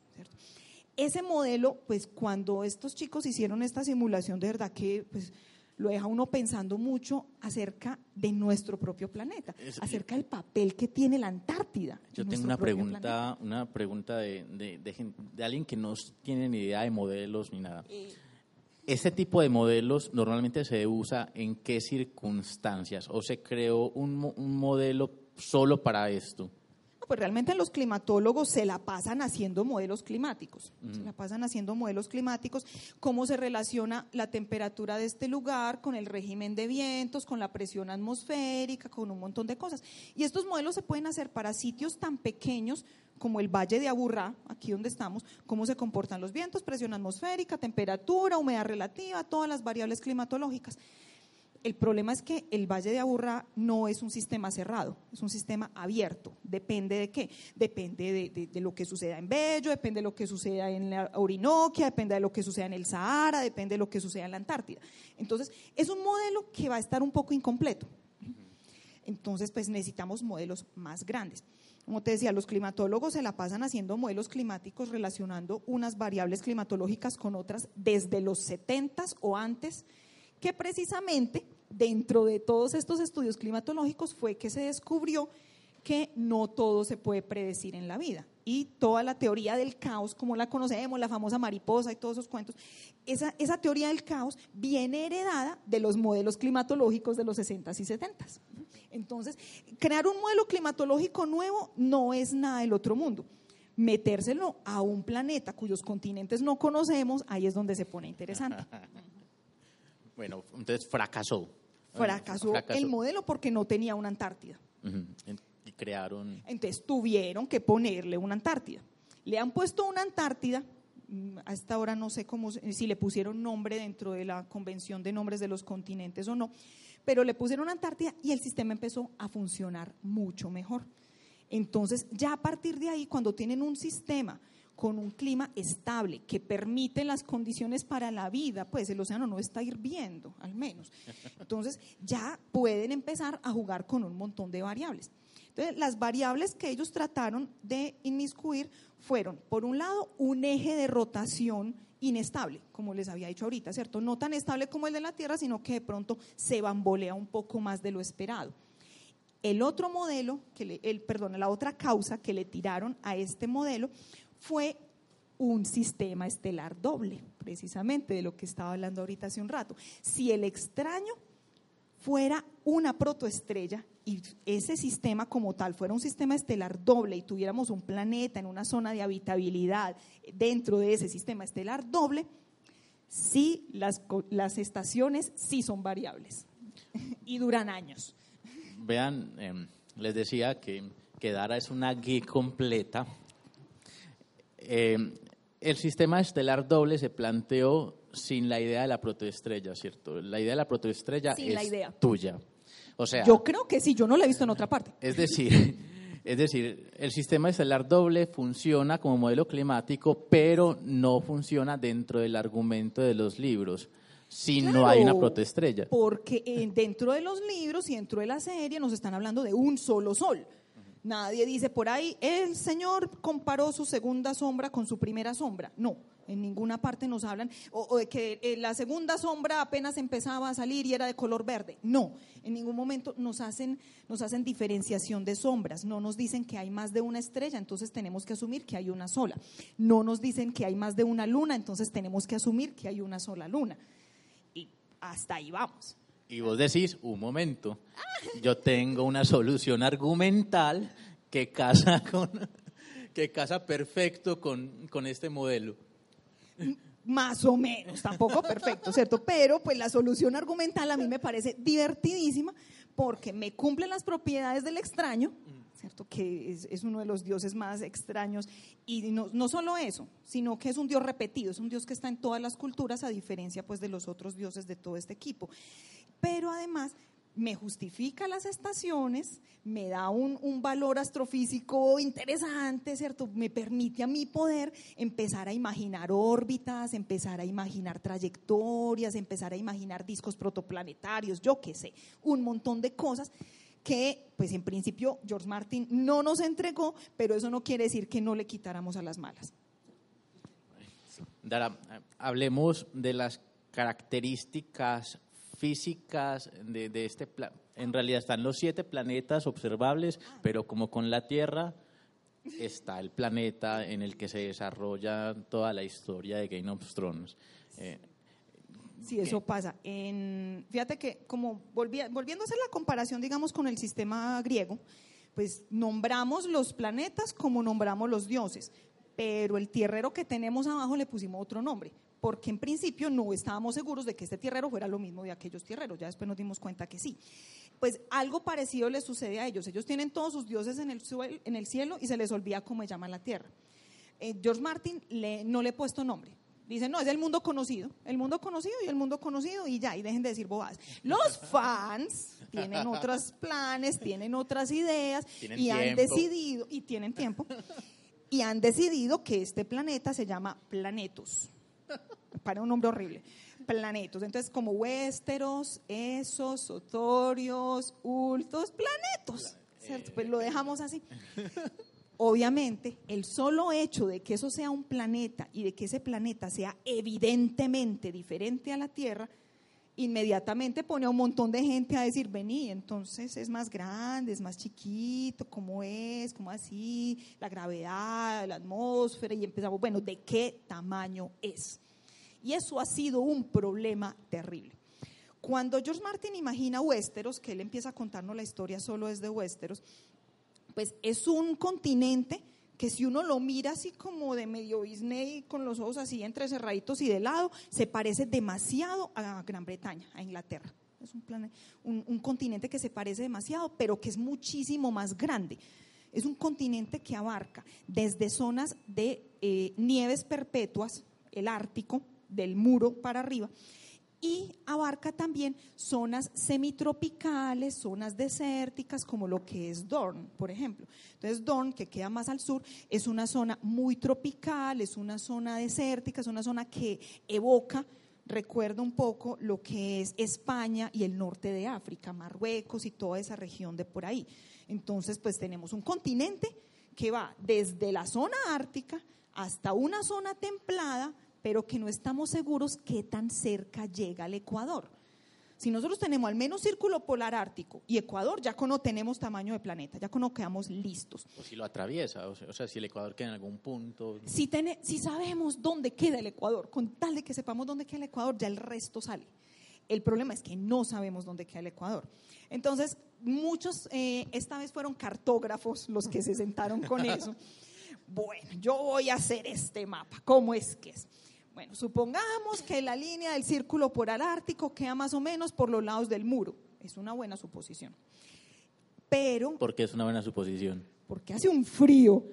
Speaker 2: Ese modelo, pues cuando estos chicos hicieron esta simulación, de verdad que pues, lo deja uno pensando mucho acerca de nuestro propio planeta, acerca del papel que tiene la Antártida.
Speaker 3: Yo tengo una pregunta, una pregunta de, de, alguien que no tiene ni idea de modelos ni nada. Eh. ¿Este tipo de modelos normalmente se usa en qué circunstancias? ¿O se creó un, un modelo solo para esto?
Speaker 2: Pues realmente los climatólogos se la pasan haciendo modelos climáticos, se la pasan haciendo modelos climáticos, cómo se relaciona la temperatura de este lugar con el régimen de vientos, con la presión atmosférica, con un montón de cosas. Y estos modelos se pueden hacer para sitios tan pequeños como el Valle de Aburrá, aquí donde estamos, cómo se comportan los vientos, presión atmosférica, temperatura, humedad relativa, todas las variables climatológicas. El problema es que el Valle de Aburrá no es un sistema cerrado, es un sistema abierto. Depende de qué? Depende de, lo que suceda en Bello, depende de lo que suceda en la Orinoquia, depende de lo que suceda en el Sahara, depende de lo que suceda en la Antártida. Entonces, es un modelo que va a estar un poco incompleto. Entonces, pues necesitamos modelos más grandes. Como te decía, los climatólogos se la pasan haciendo modelos climáticos relacionando unas variables climatológicas con otras desde los 70 o antes que precisamente dentro de todos estos estudios climatológicos fue que se descubrió que no todo se puede predecir en la vida. Y toda la teoría del caos, como la conocemos, la famosa mariposa y todos esos cuentos, esa, esa teoría del caos viene heredada de los modelos climatológicos de los 60s y 70s. Entonces, crear un modelo climatológico nuevo no es nada del otro mundo. Metérselo a un planeta cuyos continentes no conocemos, ahí es donde se pone interesante.
Speaker 3: Bueno, entonces fracasó.
Speaker 2: Fracasó, el modelo porque no tenía una Antártida.
Speaker 3: Y crearon.
Speaker 2: Entonces tuvieron que ponerle una Antártida. Le han puesto una Antártida, mm, hasta ahora no sé cómo, si le pusieron nombre dentro de la Convención de Nombres de los Continentes o no, pero le pusieron una Antártida y el sistema empezó a funcionar mucho mejor. Entonces, ya a partir de ahí, cuando tienen un sistema con un clima estable que permite las condiciones para la vida, pues el océano no está hirviendo, al menos. Entonces ya pueden empezar a jugar con un montón de variables. Entonces, las variables que ellos trataron de inmiscuir fueron, por un lado, un eje de rotación inestable, como les había dicho ahorita, ¿cierto? No tan estable como el de la Tierra, sino que de pronto se bambolea un poco más de lo esperado. El otro modelo, que el, perdón, la otra causa que le tiraron a este modelo fue un sistema estelar doble, precisamente de lo que estaba hablando ahorita hace un rato. Si el extraño fuera una protoestrella y ese sistema como tal fuera un sistema estelar doble y tuviéramos un planeta en una zona de habitabilidad dentro de ese sistema estelar doble, sí, las, las estaciones sí son variables y duran años.
Speaker 3: Vean, em, les decía que, que Dara es una guía completa eh, el sistema estelar doble se planteó sin la idea de la protoestrella, ¿cierto? La idea de la protoestrella es tuya. O sea,
Speaker 2: yo creo que sí, yo no la he visto en otra parte.
Speaker 3: Es decir, es decir, el sistema estelar doble funciona como modelo climático, pero no funciona dentro del argumento de los libros si no hay una protoestrella.
Speaker 2: Porque dentro de los libros y dentro de la serie nos están hablando de un solo sol. Nadie dice por ahí, el Señor comparó su segunda sombra con su primera sombra. No, en ninguna parte nos hablan, o, de que eh, la segunda sombra apenas empezaba a salir y era de color verde. No, en ningún momento nos hacen, nos hacen diferenciación de sombras. No nos dicen que hay más de una estrella, entonces tenemos que asumir que hay una sola. No nos dicen que hay más de una luna, entonces tenemos que asumir que hay una sola luna. Y hasta ahí vamos.
Speaker 3: Y vos decís, un momento, yo tengo una solución argumental que casa, con, que casa perfecto con, con este modelo.
Speaker 2: Más o menos, tampoco perfecto, ¿cierto? Pero pues la solución argumental a mí me parece divertidísima porque me cumplen las propiedades del extraño, ¿cierto? Que es, uno de los dioses más extraños. Y no, no, solo eso, sino que es un dios repetido, es un dios que está en todas las culturas, a diferencia pues de los otros dioses de todo este equipo pero además me justifica las estaciones, me da un, valor astrofísico interesante, ¿cierto? Me permite a mí poder empezar a imaginar órbitas, empezar a imaginar trayectorias, empezar a imaginar discos protoplanetarios, yo qué sé, un montón de cosas que, pues en principio, George Martin no nos entregó, pero eso no quiere decir que no le quitáramos a las malas.
Speaker 3: Dara, hablemos de las características físicas de, este plan. En realidad están los siete planetas observables, pero como con la Tierra está el planeta en el que se desarrolla toda la historia de Game of Thrones.
Speaker 2: Eh, sí, eso pasa. En, fíjate que como volviendo a hacer la comparación, digamos, con el sistema griego, pues nombramos los planetas como nombramos los dioses, pero el tierrero que tenemos abajo le pusimos otro nombre porque en principio no estábamos seguros de que este tierrero fuera lo mismo de aquellos tierreros, ya después nos dimos cuenta que sí. Pues algo parecido les sucede a ellos, ellos tienen todos sus dioses en el, en cielo y se les olvida cómo se llama la tierra. Eh, George Martin no le he puesto nombre, Dicen, no, es el mundo conocido, el mundo conocido y el mundo conocido y ya, y dejen de decir bobadas. Los fans tienen otros planes, tienen otras ideas
Speaker 3: Tienen
Speaker 2: y han decidido, y tienen tiempo, y han decidido que este planeta se llama Planetos. Para un nombre horrible. Planetos. Entonces, como Westeros, Esos, Sotorios, Ultos, Planetos. ¿cierto? Pues lo dejamos así. Obviamente, el solo hecho de que eso sea un planeta y de que ese planeta sea evidentemente diferente a la Tierra, inmediatamente pone a un montón de gente a decir, vení, entonces es más grande, es más chiquito, ¿cómo es? ¿Cómo así? La gravedad, la atmósfera, y empezamos, bueno, ¿de qué tamaño es? Y eso ha sido un problema terrible. Cuando George Martin imagina Westeros, que él empieza a contarnos la historia solo desde Westeros, pues es un continente que si uno lo mira así como de medio Disney, con los ojos así entrecerraditos y de lado, se parece demasiado a Gran Bretaña, a Inglaterra. Es un, un- un continente que se parece demasiado, pero que es muchísimo más grande. Es un continente que abarca desde zonas de eh, nieves perpetuas, el Ártico, del muro para arriba, y abarca también zonas semitropicales, zonas desérticas, como lo que es Dorn, por ejemplo. Entonces, Dorn, que queda más al sur, es una zona muy tropical, es una zona desértica, es una zona que evoca, recuerda un poco lo que es España y el norte de África, Marruecos y toda esa región de por ahí. Entonces, pues tenemos un continente que va desde la zona ártica hasta una zona templada, pero que no estamos seguros qué tan cerca llega al Ecuador. Si nosotros tenemos al menos círculo polar ártico y Ecuador, ya no tenemos tamaño de planeta, ya no quedamos listos.
Speaker 3: O si lo atraviesa, o sea, o sea, si el Ecuador queda en algún punto.
Speaker 2: Si, tene- si sabemos dónde queda el Ecuador, con tal de que sepamos dónde queda el Ecuador, ya el resto sale. El problema es que no sabemos dónde queda el Ecuador. Entonces, muchos, eh, esta vez fueron cartógrafos los que se sentaron con eso. Bueno, yo voy a hacer este mapa. ¿Cómo es que es? Bueno, supongamos que la línea del círculo polar ártico queda más o menos por los lados del muro. Es una buena suposición. Pero
Speaker 3: Porque es una buena suposición.
Speaker 2: porque hace un frío.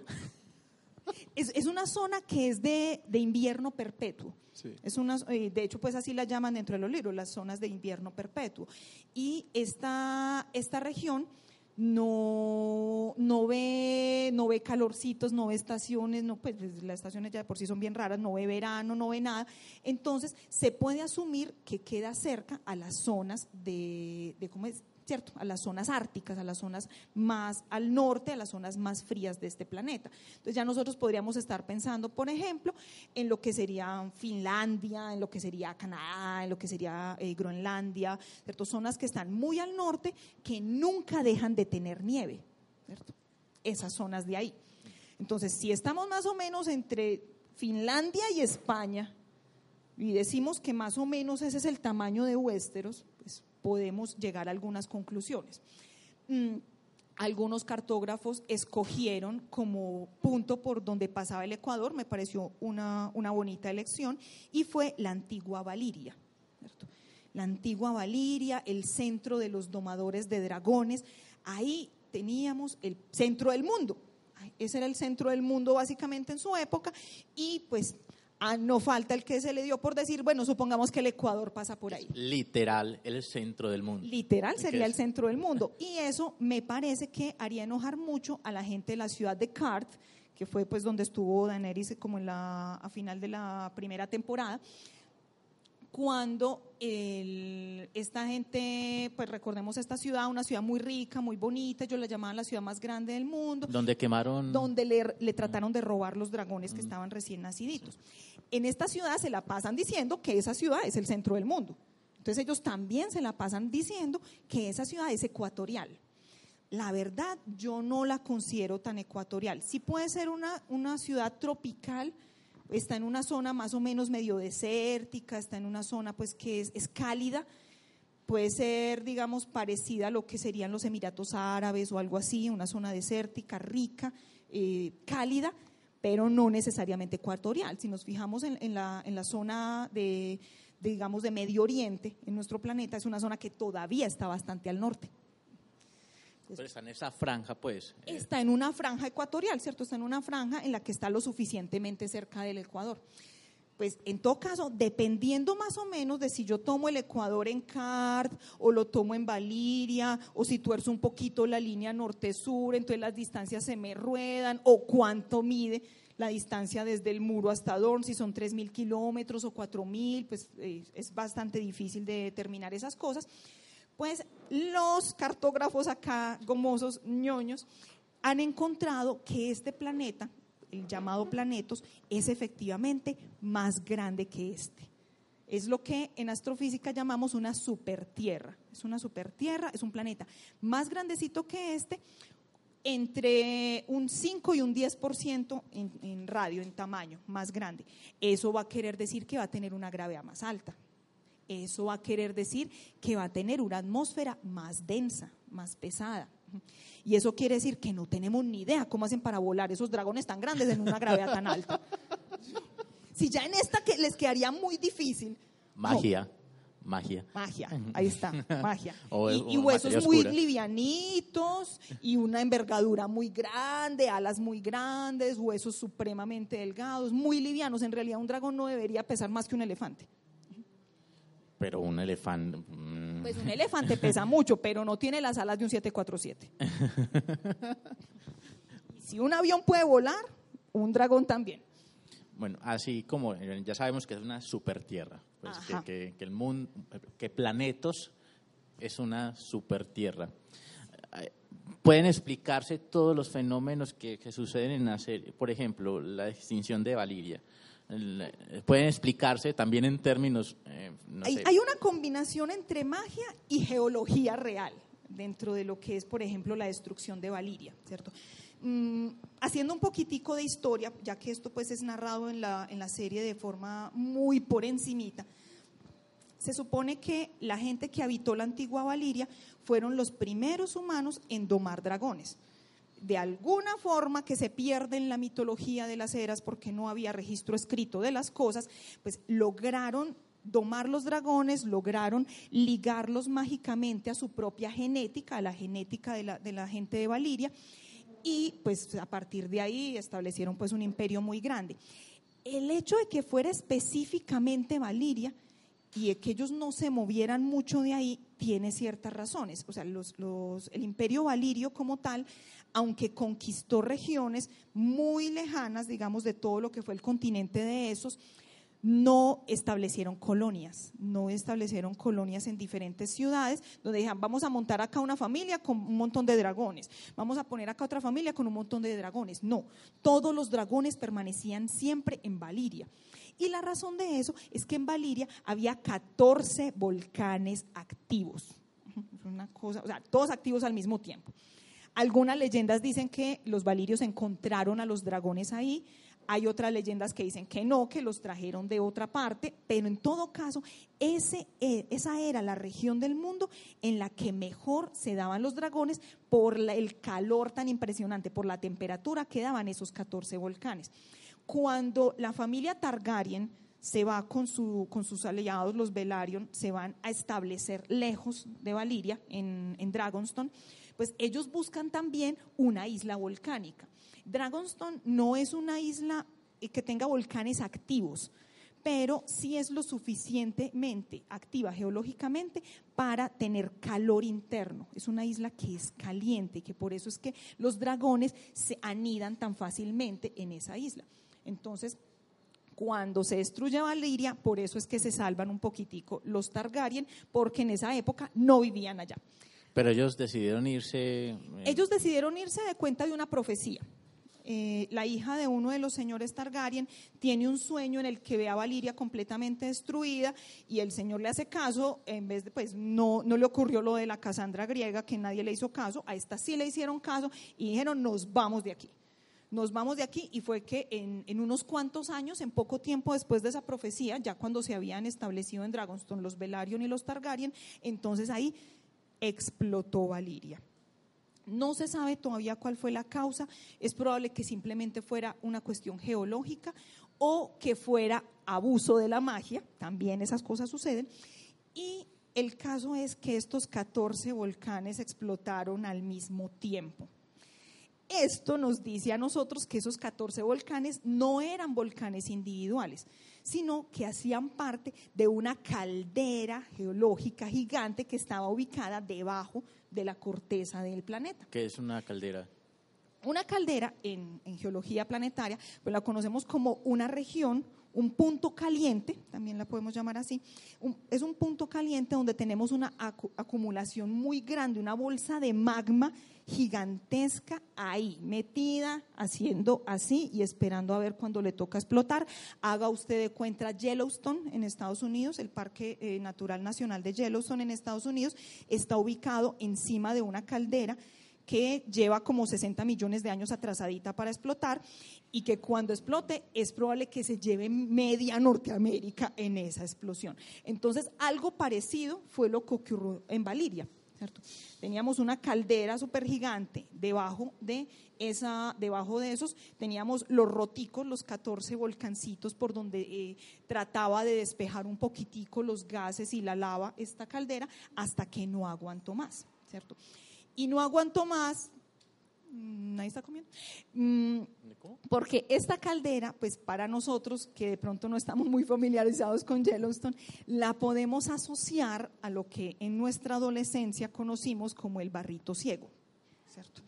Speaker 2: Es, es una zona que es de, de invierno perpetuo. Es una, eh, de hecho, pues así la llaman dentro de los libros, las zonas de invierno perpetuo. Y esta, esta región no, no, ve, no ve calorcitos, no ve estaciones, no, pues pues, las estaciones ya por sí son bien raras, no ve verano, no ve nada. Entonces, se puede asumir que queda cerca a las zonas de, de ¿cómo es? ¿Cierto? A las zonas árticas, a las zonas más al norte, a las zonas más frías de este planeta. Entonces ya nosotros podríamos estar pensando, por ejemplo, en lo que sería Finlandia, en lo que sería Canadá, en lo que sería eh, Groenlandia, ¿cierto? Zonas que están muy al norte que nunca dejan de tener nieve, ¿cierto? Esas zonas de ahí. Entonces, si estamos más o menos entre Finlandia y España, y decimos que más o menos ese es el tamaño de Westeros, podemos llegar a algunas conclusiones. Mm, algunos cartógrafos escogieron como punto por donde pasaba el Ecuador, me pareció una, una bonita elección, y fue la antigua Valiria. La antigua Valiria, el centro de los domadores de dragones, ahí teníamos el centro del mundo. Ese era el centro del mundo básicamente en su época y pues ah, no falta el que se le dio por decir, bueno, supongamos que el Ecuador pasa por ahí.
Speaker 3: Literal, el centro del mundo.
Speaker 2: Literal sería
Speaker 3: ¿Qué
Speaker 2: el centro del mundo. Y eso me parece que haría enojar mucho a la gente de la ciudad de Cart, que fue pues donde estuvo Daenerys como en la, a final de la primera temporada, cuando el- esta gente, pues recordemos esta ciudad, una ciudad muy rica, muy bonita, ellos la llamaban la ciudad más grande del mundo,
Speaker 3: Donde quemaron.
Speaker 2: donde le, le trataron de robar los dragones que estaban recién naciditos. En esta ciudad se la pasan diciendo que esa ciudad es el centro del mundo. Entonces ellos también se la pasan diciendo que esa ciudad es ecuatorial. La verdad, yo no la considero tan ecuatorial. Sí puede ser una, una ciudad tropical, está en una zona más o menos medio desértica, está en una zona pues que es, es cálida, puede ser, digamos, parecida a lo que serían los Emiratos Árabes o algo así, una zona desértica, rica, eh, cálida, pero no necesariamente ecuatorial. Si nos fijamos en, en la, en la zona de, de, digamos, de Medio Oriente, en nuestro planeta, es una zona que todavía está bastante al norte.
Speaker 3: Pero está en esa franja, pues. eh,
Speaker 2: Está en una franja ecuatorial, ¿cierto? Está en una franja en la que está lo suficientemente cerca del Ecuador. Pues en todo caso, dependiendo más o menos de si yo tomo el Ecuador en CART o lo tomo en Valiria o si tuerzo un poquito la línea norte-sur, entonces las distancias se me ruedan o cuánto mide la distancia desde el muro hasta Dorn, si son 3.000 kilómetros o 4.000, pues eh, es bastante difícil de determinar esas cosas. Pues los cartógrafos acá, gomosos, ñoños, han encontrado que este planeta, el llamado planetos, es efectivamente más grande que este. Es lo que en astrofísica llamamos una supertierra. Es una supertierra, es un planeta más grandecito que este, entre un 5 y un 10% en, en radio, en tamaño, más grande. Eso va a querer decir que va a tener una gravedad más alta. Eso va a querer decir que va a tener una atmósfera más densa, más pesada. Y eso quiere decir que no tenemos ni idea cómo hacen para volar esos dragones tan grandes en una gravedad tan alta. Si ya en esta que les quedaría muy difícil.
Speaker 3: Magia. Magia.
Speaker 2: Magia, ahí está, magia.
Speaker 3: O-
Speaker 2: y, huesos muy livianitos y una envergadura muy grande, alas muy grandes, huesos supremamente delgados, muy livianos. En realidad un dragón no debería pesar más que un elefante.
Speaker 3: Pero un elefante. mm,
Speaker 2: Pues un elefante pesa mucho, pero no tiene las alas de un 747. Y si un avión puede volar, un dragón también.
Speaker 3: Bueno, así como ya sabemos que es una supertierra, pues que,
Speaker 2: Ajá.
Speaker 3: que- que el mundo, que Planetos es una supertierra. Eh, Pueden explicarse todos los fenómenos que, que suceden en la serie, por ejemplo, la extinción de Valiria. Eh, Pueden explicarse también en términos, eh, no
Speaker 2: hay,
Speaker 3: sé,
Speaker 2: hay una combinación entre magia y geología real dentro de lo que es, por ejemplo, la destrucción de Valiria, ¿cierto? Mm, haciendo un poquitico de historia, ya que esto pues es narrado en la, en la serie de forma muy por encimita, se supone que la gente que habitó la antigua Valiria fueron los primeros humanos en domar dragones. De alguna forma que se pierde en la mitología de las eras porque no había registro escrito de las cosas, pues lograron domar los dragones, lograron ligarlos mágicamente a su propia genética, a la genética de la, de la gente de Valiria, y pues a partir de ahí establecieron pues un imperio muy grande. El hecho de que fuera específicamente Valiria y que ellos no se movieran mucho de ahí tiene ciertas razones. O sea, los, los- el imperio valirio como tal, aunque conquistó regiones muy lejanas, digamos, de todo lo que fue el continente de esos, no establecieron colonias, no establecieron colonias en diferentes ciudades donde dijeron, vamos a montar acá una familia con un montón de dragones, vamos a poner acá otra familia con un montón de dragones. No, todos los dragones permanecían siempre en Valiria. Y la razón de eso es que en Valiria había 14 volcanes activos. Una cosa, o sea, todos activos al mismo tiempo. Algunas leyendas dicen que los valirios encontraron a los dragones ahí, hay otras leyendas que dicen que no, que los trajeron de otra parte, pero en todo caso, eh, esa era la región del mundo en la que mejor se daban los dragones por el calor tan impresionante, por la temperatura que daban esos 14 volcanes. Cuando la familia Targaryen se va con, su, con sus aliados, los Velaryon, se van a establecer lejos de Valiria, en Dragonstone, pues ellos buscan también una isla volcánica. Dragonstone no es una isla eh, que tenga volcanes activos, pero sí es lo suficientemente activa geológicamente para tener calor interno. Es una isla que es caliente, que por eso es que los dragones se anidan tan fácilmente en esa isla. Entonces, cuando se destruye Valiria, por eso es que se salvan un poquitico los Targaryen, porque en esa época no vivían allá.
Speaker 3: Pero ellos decidieron irse. eh,
Speaker 2: Ellos decidieron irse de cuenta de una profecía. Eh, la hija de uno de los señores Targaryen tiene un sueño en el que ve a Valiria completamente destruida y el señor le hace caso, en vez de, pues no, no le ocurrió lo de la Casandra griega, que nadie le hizo caso, a esta sí le hicieron caso y dijeron, nos vamos de aquí. Nos vamos de aquí y fue que en, en unos cuantos años, en poco tiempo después de esa profecía, ya cuando se habían establecido en Dragonstone los Velaryon y los Targaryen, entonces ahí explotó Valiria. No se sabe todavía cuál fue la causa, es probable que simplemente fuera una cuestión geológica o que fuera abuso de la magia, también esas cosas suceden. Y el caso es que estos 14 volcanes explotaron al mismo tiempo. Esto nos dice a nosotros que esos 14 volcanes no eran volcanes individuales, sino que hacían parte de una caldera geológica gigante que estaba ubicada debajo de la corteza del planeta.
Speaker 3: ¿Qué es una caldera?
Speaker 2: Una caldera en, geología planetaria, pues la conocemos como una región, un punto caliente, también la podemos llamar así, es un punto caliente donde tenemos una acumulación muy grande, una bolsa de magma gigantesca ahí, metida, haciendo así y esperando a ver cuando le toca explotar. Haga usted de cuenta Yellowstone en Estados Unidos, el Parque eh, Natural Nacional de Yellowstone en Estados Unidos está ubicado encima de una caldera que lleva como 60 millones de años atrasadita para explotar y que cuando explote es probable que se lleve media Norteamérica en esa explosión. Entonces, algo parecido fue lo que ocurrió en Valiria. Teníamos una caldera súper gigante debajo de, esa, debajo de esos, teníamos los roticos, los 14 volcancitos por donde eh, trataba de despejar un poquitico los gases y la lava esta caldera hasta que no aguantó más, ¿cierto? Y no aguantó más, nadie está comiendo. Mm, porque esta caldera, pues para nosotros que de pronto no estamos muy familiarizados con Yellowstone, la podemos asociar a lo que en nuestra adolescencia conocimos como el barrito ciego. ¿cierto?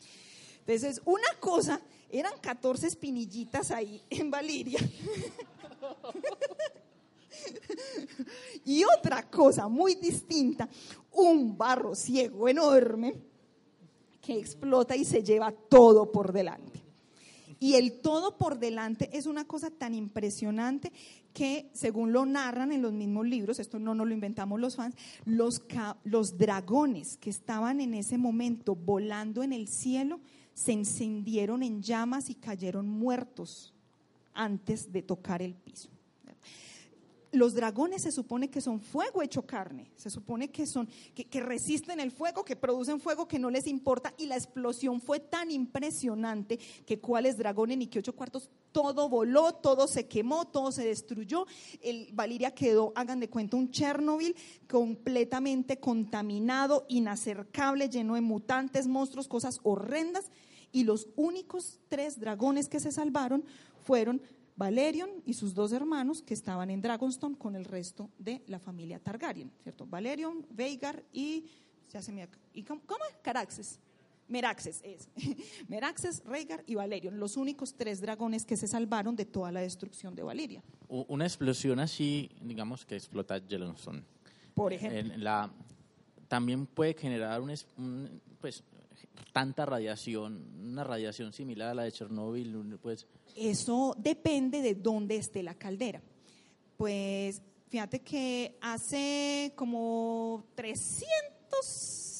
Speaker 2: Entonces, una cosa, eran 14 espinillitas ahí en Valiria. y otra cosa muy distinta, un barro ciego enorme que explota y se lleva todo por delante. Y el todo por delante es una cosa tan impresionante que, según lo narran en los mismos libros, esto no nos lo inventamos los fans, los, los dragones que estaban en ese momento volando en el cielo se encendieron en llamas y cayeron muertos antes de tocar el piso los dragones se supone que son fuego hecho carne, se supone que son que, resisten el fuego, que producen fuego que no les importa y la explosión fue tan impresionante que cuáles dragones ni que ocho cuartos todo voló, todo se quemó, todo se destruyó. El Valiria quedó, hagan de cuenta, un Chernobyl completamente contaminado, inacercable, lleno de mutantes, monstruos, cosas horrendas y los únicos tres dragones que se salvaron fueron Valerion y sus dos hermanos que estaban en Dragonstone con el resto de la familia Targaryen, ¿cierto? Valerion, Veigar y, ya se me, y ¿cómo, es? Caraxes. Meraxes es. Meraxes, Rhaegar y Valerion, los únicos tres dragones que se salvaron de toda la destrucción de Valiria.
Speaker 3: Una explosión así, digamos que explota Yellowstone.
Speaker 2: Por ejemplo.
Speaker 3: En la, también puede generar un, pues, tanta radiación, una radiación similar a la de Chernóbil, pues...
Speaker 2: Eso depende de dónde esté la caldera. Pues fíjate que hace como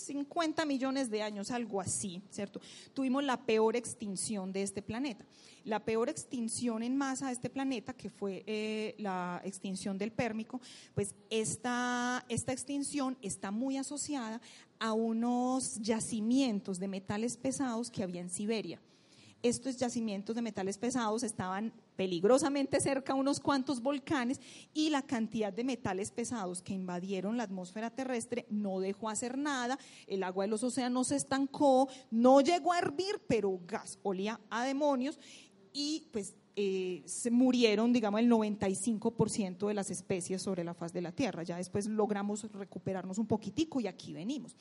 Speaker 2: 350 millones de años, algo así, ¿cierto? Tuvimos la peor extinción de este planeta. La peor extinción en masa de este planeta, que fue eh, la extinción del Pérmico, pues esta, esta extinción está muy asociada a unos yacimientos de metales pesados que había en Siberia. Estos yacimientos de metales pesados estaban peligrosamente cerca a unos cuantos volcanes y la cantidad de metales pesados que invadieron la atmósfera terrestre no dejó hacer nada, el agua de los océanos se estancó, no llegó a hervir, pero gas olía a demonios y pues eh, se murieron, digamos, el 95% de las especies sobre la faz de la Tierra. Ya después logramos recuperarnos un poquitico y aquí venimos.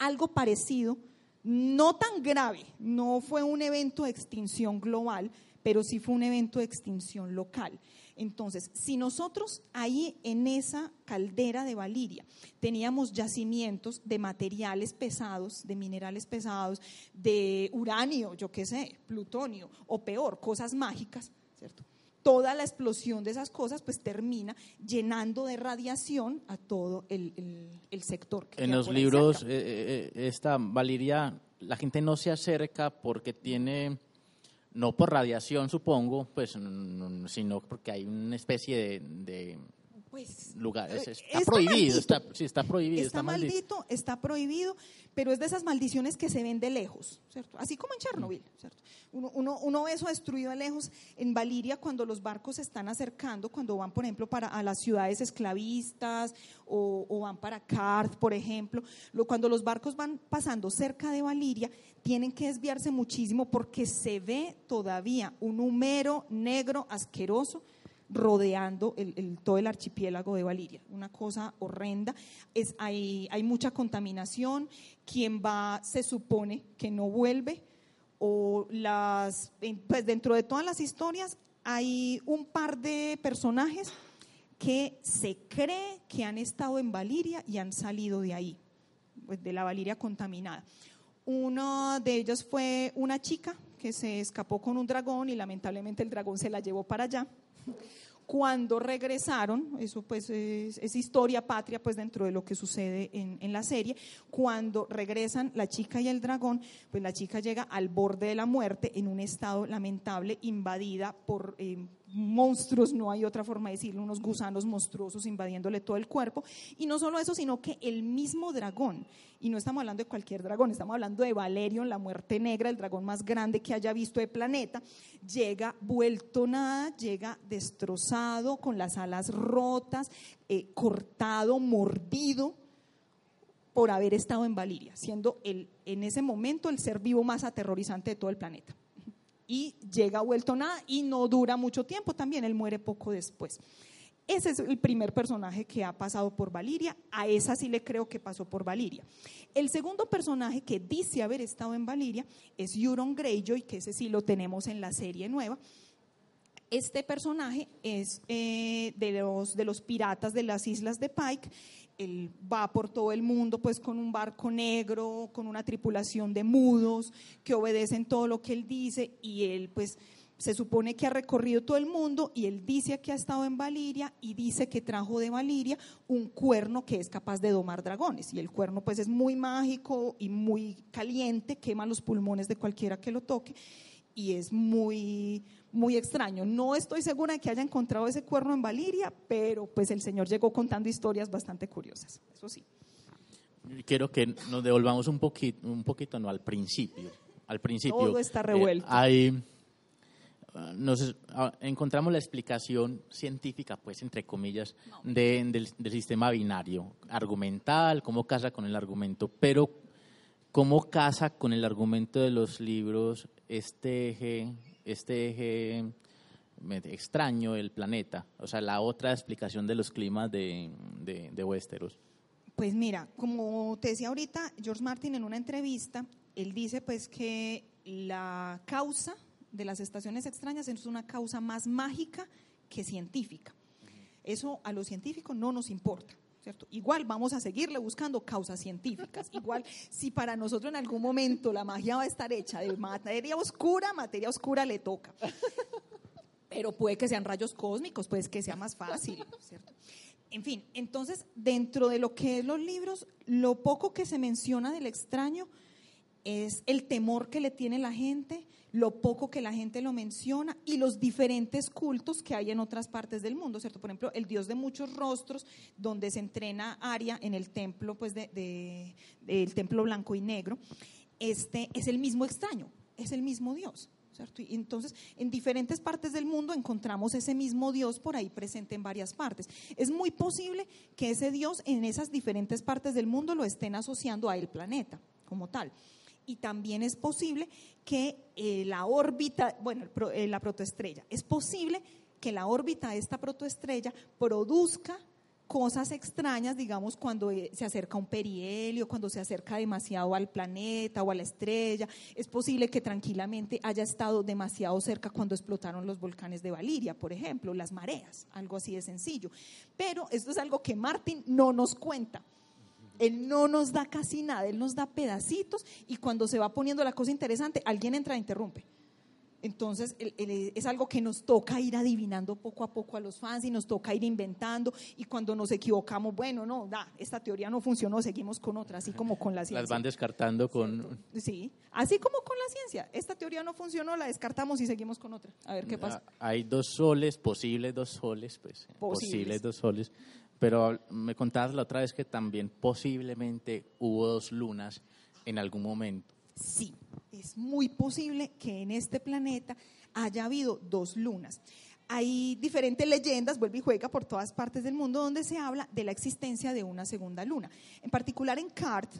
Speaker 2: Algo parecido, no tan grave, no fue un evento de extinción global, pero sí fue un evento de extinción local. Entonces, si nosotros ahí en esa caldera de Valiria teníamos yacimientos de materiales pesados, de minerales pesados, de uranio, yo qué sé, plutonio, o peor, cosas mágicas, ¿cierto? Toda la explosión de esas cosas pues termina llenando de radiación a todo el, sector.
Speaker 3: en los libros, eh, eh, eh, esta Valiria, la gente no se acerca porque tiene no por radiación supongo, pues, sino porque hay una especie de,
Speaker 2: Pues,
Speaker 3: lugares.
Speaker 2: eh,
Speaker 3: Está,
Speaker 2: está
Speaker 3: prohibido,
Speaker 2: maldito.
Speaker 3: está, sí, está prohibido.
Speaker 2: está maldito, está prohibido, pero es de esas maldiciones que se ven de lejos, ¿cierto? Así como en Chernobyl, ¿cierto? Uno, uno, uno ve eso destruido de lejos en Valiria cuando los barcos se están acercando, cuando van, por ejemplo, para a las ciudades esclavistas o, o van para Karth, por ejemplo. Lo, cuando los barcos van pasando cerca de Valiria, tienen que desviarse muchísimo porque se ve todavía un humero negro asqueroso rodeando todo el archipiélago de Valiria. Una cosa horrenda. Es, hay, hay mucha contaminación. Quien va se supone que no vuelve. O las, pues dentro de todas las historias hay un par de personajes que se cree que han estado en Valiria y han salido de ahí, pues, de la Valiria contaminada. Uno de ellos fue una chica que se escapó con un dragón y lamentablemente el dragón se la llevó para allá. Cuando regresaron, eso pues es, historia patria pues dentro de lo que sucede en, en la serie, cuando regresan la chica y el dragón, pues la chica llega al borde de la muerte en un estado lamentable, invadida por eh, monstruos, no hay otra forma de decirlo, unos gusanos monstruosos invadiéndole todo el cuerpo. Y no solo eso, sino que el mismo dragón, y no estamos hablando de cualquier dragón, estamos hablando de Valerion, la muerte negra, el dragón más grande que haya visto de planeta, llega vuelto nada, llega destrozado, con las alas rotas, eh, cortado, mordido por haber estado en Valiria, siendo el, en ese momento el ser vivo más aterrorizante de todo el planeta y llega vuelto nada y no dura mucho tiempo también, él muere poco después. Ese es el primer personaje que ha pasado por Valiria, a esa sí le creo que pasó por Valiria. El segundo personaje que dice haber estado en Valiria es Euron Greyjoy, que ese sí lo tenemos en la serie nueva. Este personaje es eh, de, los, de los piratas de las islas de Pike. Él va por todo el mundo pues con un barco negro, con una tripulación de mudos que obedecen todo lo que él dice y él pues se supone que ha recorrido todo el mundo y él dice que ha estado en Valiria y dice que trajo de Valiria un cuerno que es capaz de domar dragones. Y el cuerno pues es muy mágico y muy caliente, quema los pulmones de cualquiera que lo toque y es muy muy extraño. No estoy segura de que haya encontrado ese cuerno en Valiria, pero pues el Señor llegó contando historias bastante curiosas. Eso sí.
Speaker 3: Quiero que nos devolvamos un poquito, un poquito, no, al principio. Al principio.
Speaker 2: Todo está revuelto.
Speaker 3: Eh, hay, ah, nos, ah, encontramos la explicación científica, pues, entre comillas, de- del, del sistema binario, argumental, cómo casa con el argumento, pero cómo casa con el argumento de los libros este eje, este eje extraño del planeta, o sea, la otra explicación de los climas de, de, de Westeros.
Speaker 2: Pues mira, como te decía ahorita, George Martin en una entrevista, él dice pues que la causa de las estaciones extrañas es una causa más mágica que científica. Eso a los científicos no nos importa. ¿Cierto? Igual vamos a seguirle buscando causas científicas. Igual, si para nosotros en algún momento la magia va a estar hecha de materia oscura, materia oscura le toca. Pero puede que sean rayos cósmicos, puede que sea más fácil, ¿cierto? En fin, entonces, dentro de lo que es los libros, lo poco que se menciona del extraño es el temor que le tiene la gente, lo poco que la gente lo menciona y los diferentes cultos que hay en otras partes del mundo, ¿cierto? Por ejemplo, el Dios de muchos rostros, donde se entrena Aria en el templo, pues, de, de- templo blanco y negro, este es el mismo extraño, es el mismo Dios. ¿cierto? Y entonces, en diferentes partes del mundo encontramos ese mismo Dios por ahí presente en varias partes. Es muy posible que ese Dios en esas diferentes partes del mundo lo estén asociando a el planeta como tal. Y también es posible que eh, la órbita, bueno, eh, la protoestrella, es posible que la órbita de esta protoestrella produzca cosas extrañas, digamos, cuando eh, se acerca un perihelio, cuando se acerca demasiado al planeta o a la estrella. Es posible que tranquilamente haya estado demasiado cerca cuando explotaron los volcanes de Valiria, por ejemplo, las mareas, algo así de sencillo. Pero esto es algo que Martin no nos cuenta. Él no nos da casi nada, él nos da pedacitos y cuando se va poniendo la cosa interesante, alguien entra e interrumpe. Entonces, es algo que nos toca ir adivinando poco a poco a los fans y nos toca ir inventando. Y cuando nos equivocamos, bueno, no, da, esta teoría no funcionó, seguimos con otra, así como con la ciencia.
Speaker 3: Las van descartando con.
Speaker 2: Sí, así como con la ciencia. Esta teoría no funcionó, la descartamos y seguimos con otra. A ver qué pasa.
Speaker 3: Ah, hay dos soles, posibles dos soles, pues. Posibles, dos soles. Pero me contabas la otra vez que también posiblemente hubo dos lunas en algún momento.
Speaker 2: Sí, es muy posible que en este planeta haya habido dos lunas. Hay diferentes leyendas, vuelve y juega por todas partes del mundo, donde se habla de la existencia de una segunda luna. En particular en Cart,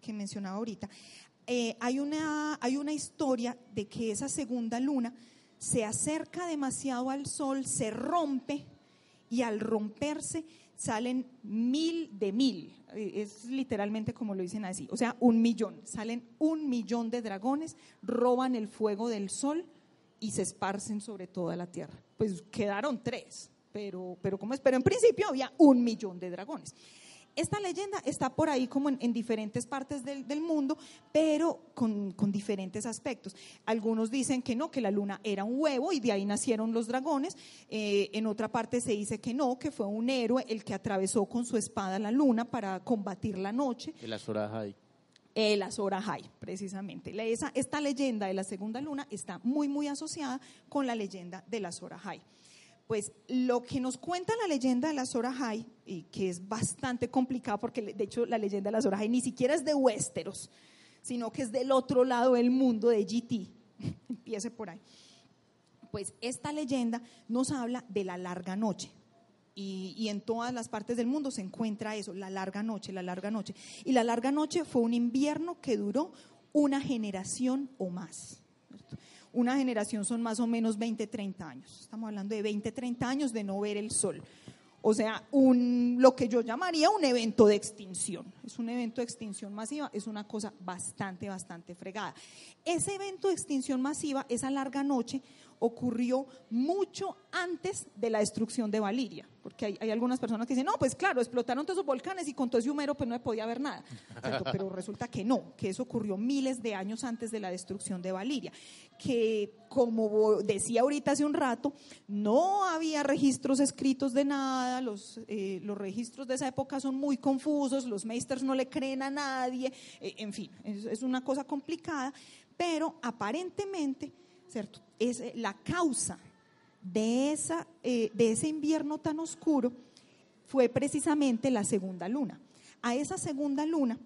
Speaker 2: que mencionaba ahorita, eh, hay, una, hay una historia de que esa segunda luna se acerca demasiado al Sol, se rompe y al romperse salen mil de mil, eh, es literalmente como lo dicen así, o sea, un millón, salen un millón de dragones, roban el fuego del sol y se esparcen sobre toda la tierra. Pues quedaron tres, pero, pero como es, pero en principio había un millón de dragones. Esta leyenda está por ahí como en, diferentes partes del, mundo, pero con, diferentes aspectos. Algunos dicen que no, que la luna era un huevo y de ahí nacieron los dragones. Eh, en otra parte se dice que no, que fue un héroe el que atravesó con su espada la luna para combatir la noche.
Speaker 3: El Azor
Speaker 2: El Azor precisamente. esta leyenda de la segunda luna está muy, muy asociada con la leyenda del Azor pues lo que nos cuenta la leyenda de la Zora High, y que es bastante complicado porque de hecho la leyenda de la Zora High ni siquiera es de Westeros, sino que es del otro lado del mundo de GT. Empiece por ahí. Pues esta leyenda nos habla de la larga noche. Y, y, en todas las partes del mundo se encuentra eso, la larga noche, la larga noche. Y la larga noche fue un invierno que duró una generación o más. Una generación son más o menos 20, 30 años. Estamos hablando de 20, 30 años de no ver el sol. O sea, un, lo que yo llamaría un evento de extinción. Es un evento de extinción masiva, es una cosa bastante, bastante fregada. Ese evento de extinción masiva, esa larga noche, ocurrió mucho antes de la destrucción de Valiria, porque hay, algunas personas que dicen, no, pues claro, explotaron todos esos volcanes y con todo ese humero pues no podía haber nada, pero resulta que no, que eso ocurrió miles de años antes de la destrucción de Valiria, que como decía ahorita hace un rato, no había registros escritos de nada, los, eh, los registros de esa época son muy confusos, los meisters no le creen a nadie, eh, en fin, es, es una cosa complicada, pero aparentemente ¿cierto? Es eh, la causa de, esa, eh, de ese invierno tan oscuro fue precisamente la segunda luna. A esa segunda luna,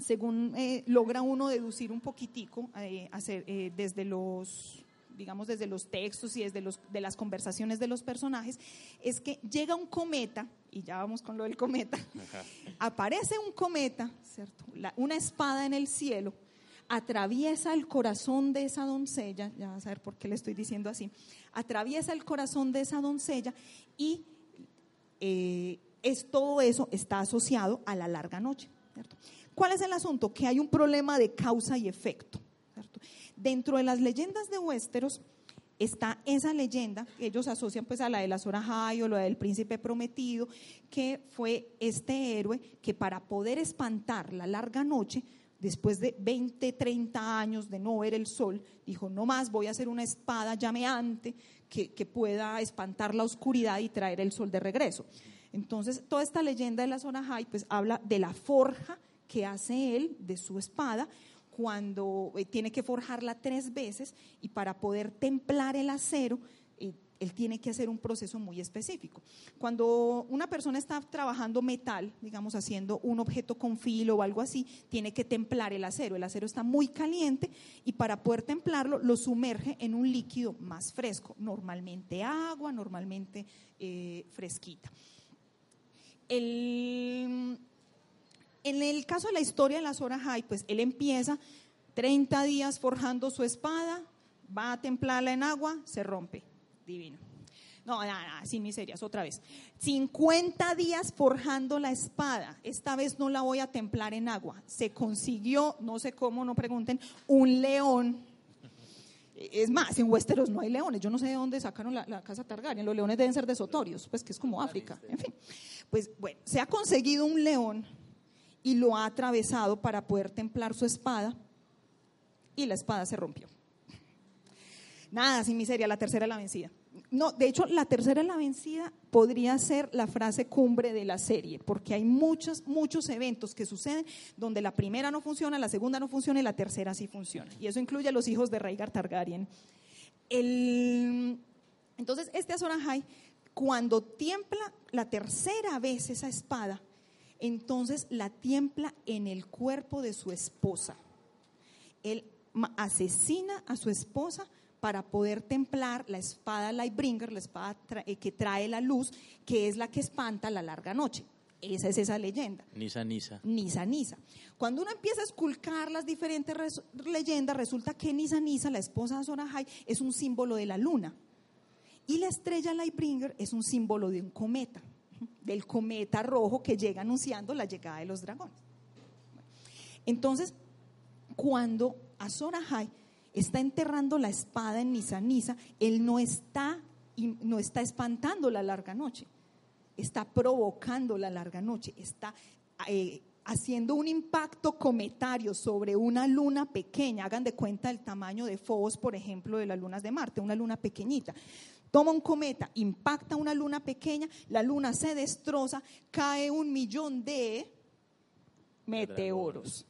Speaker 2: según eh, logra uno deducir un poquitico, hacer, desde los digamos desde los textos y desde los, de las conversaciones de los personajes, es que llega un cometa, y ya vamos con lo del cometa, aparece un cometa, ¿cierto? una espada en el cielo, atraviesa el corazón de esa doncella, ya vas a ver por qué le estoy diciendo así, atraviesa el corazón de esa doncella y eh, es, todo eso está asociado a la larga noche. ¿Cuál es el asunto? Que hay un problema de causa y efecto. Dentro de las leyendas de Westeros está esa leyenda, ellos asocian pues a la de la Zora High o la del príncipe prometido, que fue este héroe que para poder espantar la larga noche después de 20, 30 años de no ver el sol, dijo, no más, voy a hacer una espada llameante que, que pueda espantar la oscuridad y traer el sol de regreso. Entonces, toda esta leyenda de la zona high, pues habla de la forja que hace él de su espada cuando eh, tiene que forjarla tres veces y para poder templar el acero él tiene que hacer un proceso muy específico. Cuando una persona está trabajando metal, digamos haciendo un objeto con filo o algo así, tiene que templar el acero. El acero está muy caliente y para poder templarlo lo sumerge en un líquido más fresco, normalmente agua, normalmente eh, fresquita. en el caso de la historia de la Zora High, pues él empieza 30 días forjando su espada, va a templarla en agua, se rompe divino. No, nada, nada, sin miserias, otra vez. 50 días forjando la espada. Esta vez no la voy a templar en agua. Se consiguió, no sé cómo, no pregunten, un león. Es más, en Westeros no hay leones. Yo no sé de dónde sacaron la, casa Targaryen. Los leones deben ser de Sotorios, pues que es como África. En fin, pues bueno, se ha conseguido un león y lo ha atravesado para poder templar su espada y la espada se rompió. Nada, sin miseria, la tercera es la vencida. No, de hecho, la tercera la vencida podría ser la frase cumbre de la serie, porque hay muchos, muchos eventos que suceden donde la primera no funciona, la segunda no funciona y la tercera sí funciona. Y eso incluye a los hijos de Rhaegar Targaryen. entonces, este Azor Ahai, cuando tiembla la tercera vez esa espada, entonces la tiembla en el cuerpo de su esposa. Él asesina a su esposa para poder templar la espada Lightbringer, la espada eh, que trae la luz, que es la que espanta la larga noche. Esa es esa leyenda.
Speaker 3: Nisa, Nisa.
Speaker 2: Nisa, Nisa. Cuando uno empieza a esculcar las diferentes leyendas, resulta que Nisa, Nisa, la esposa de Sorahai, es un símbolo de la luna. Y la estrella Lightbringer es un símbolo de un cometa, del cometa rojo que llega anunciando la llegada de los dragones. Entonces, cuando Azor Ahai está enterrando la espada en Nisa Nisa, él no está, no está espantando la larga noche, está provocando la larga noche, está eh, haciendo un impacto cometario sobre una luna pequeña. Hagan de cuenta el tamaño de Fobos, por ejemplo, de las lunas de Marte, una luna pequeñita. Toma un cometa, impacta una luna pequeña, la luna se destroza, cae un millón de meteoros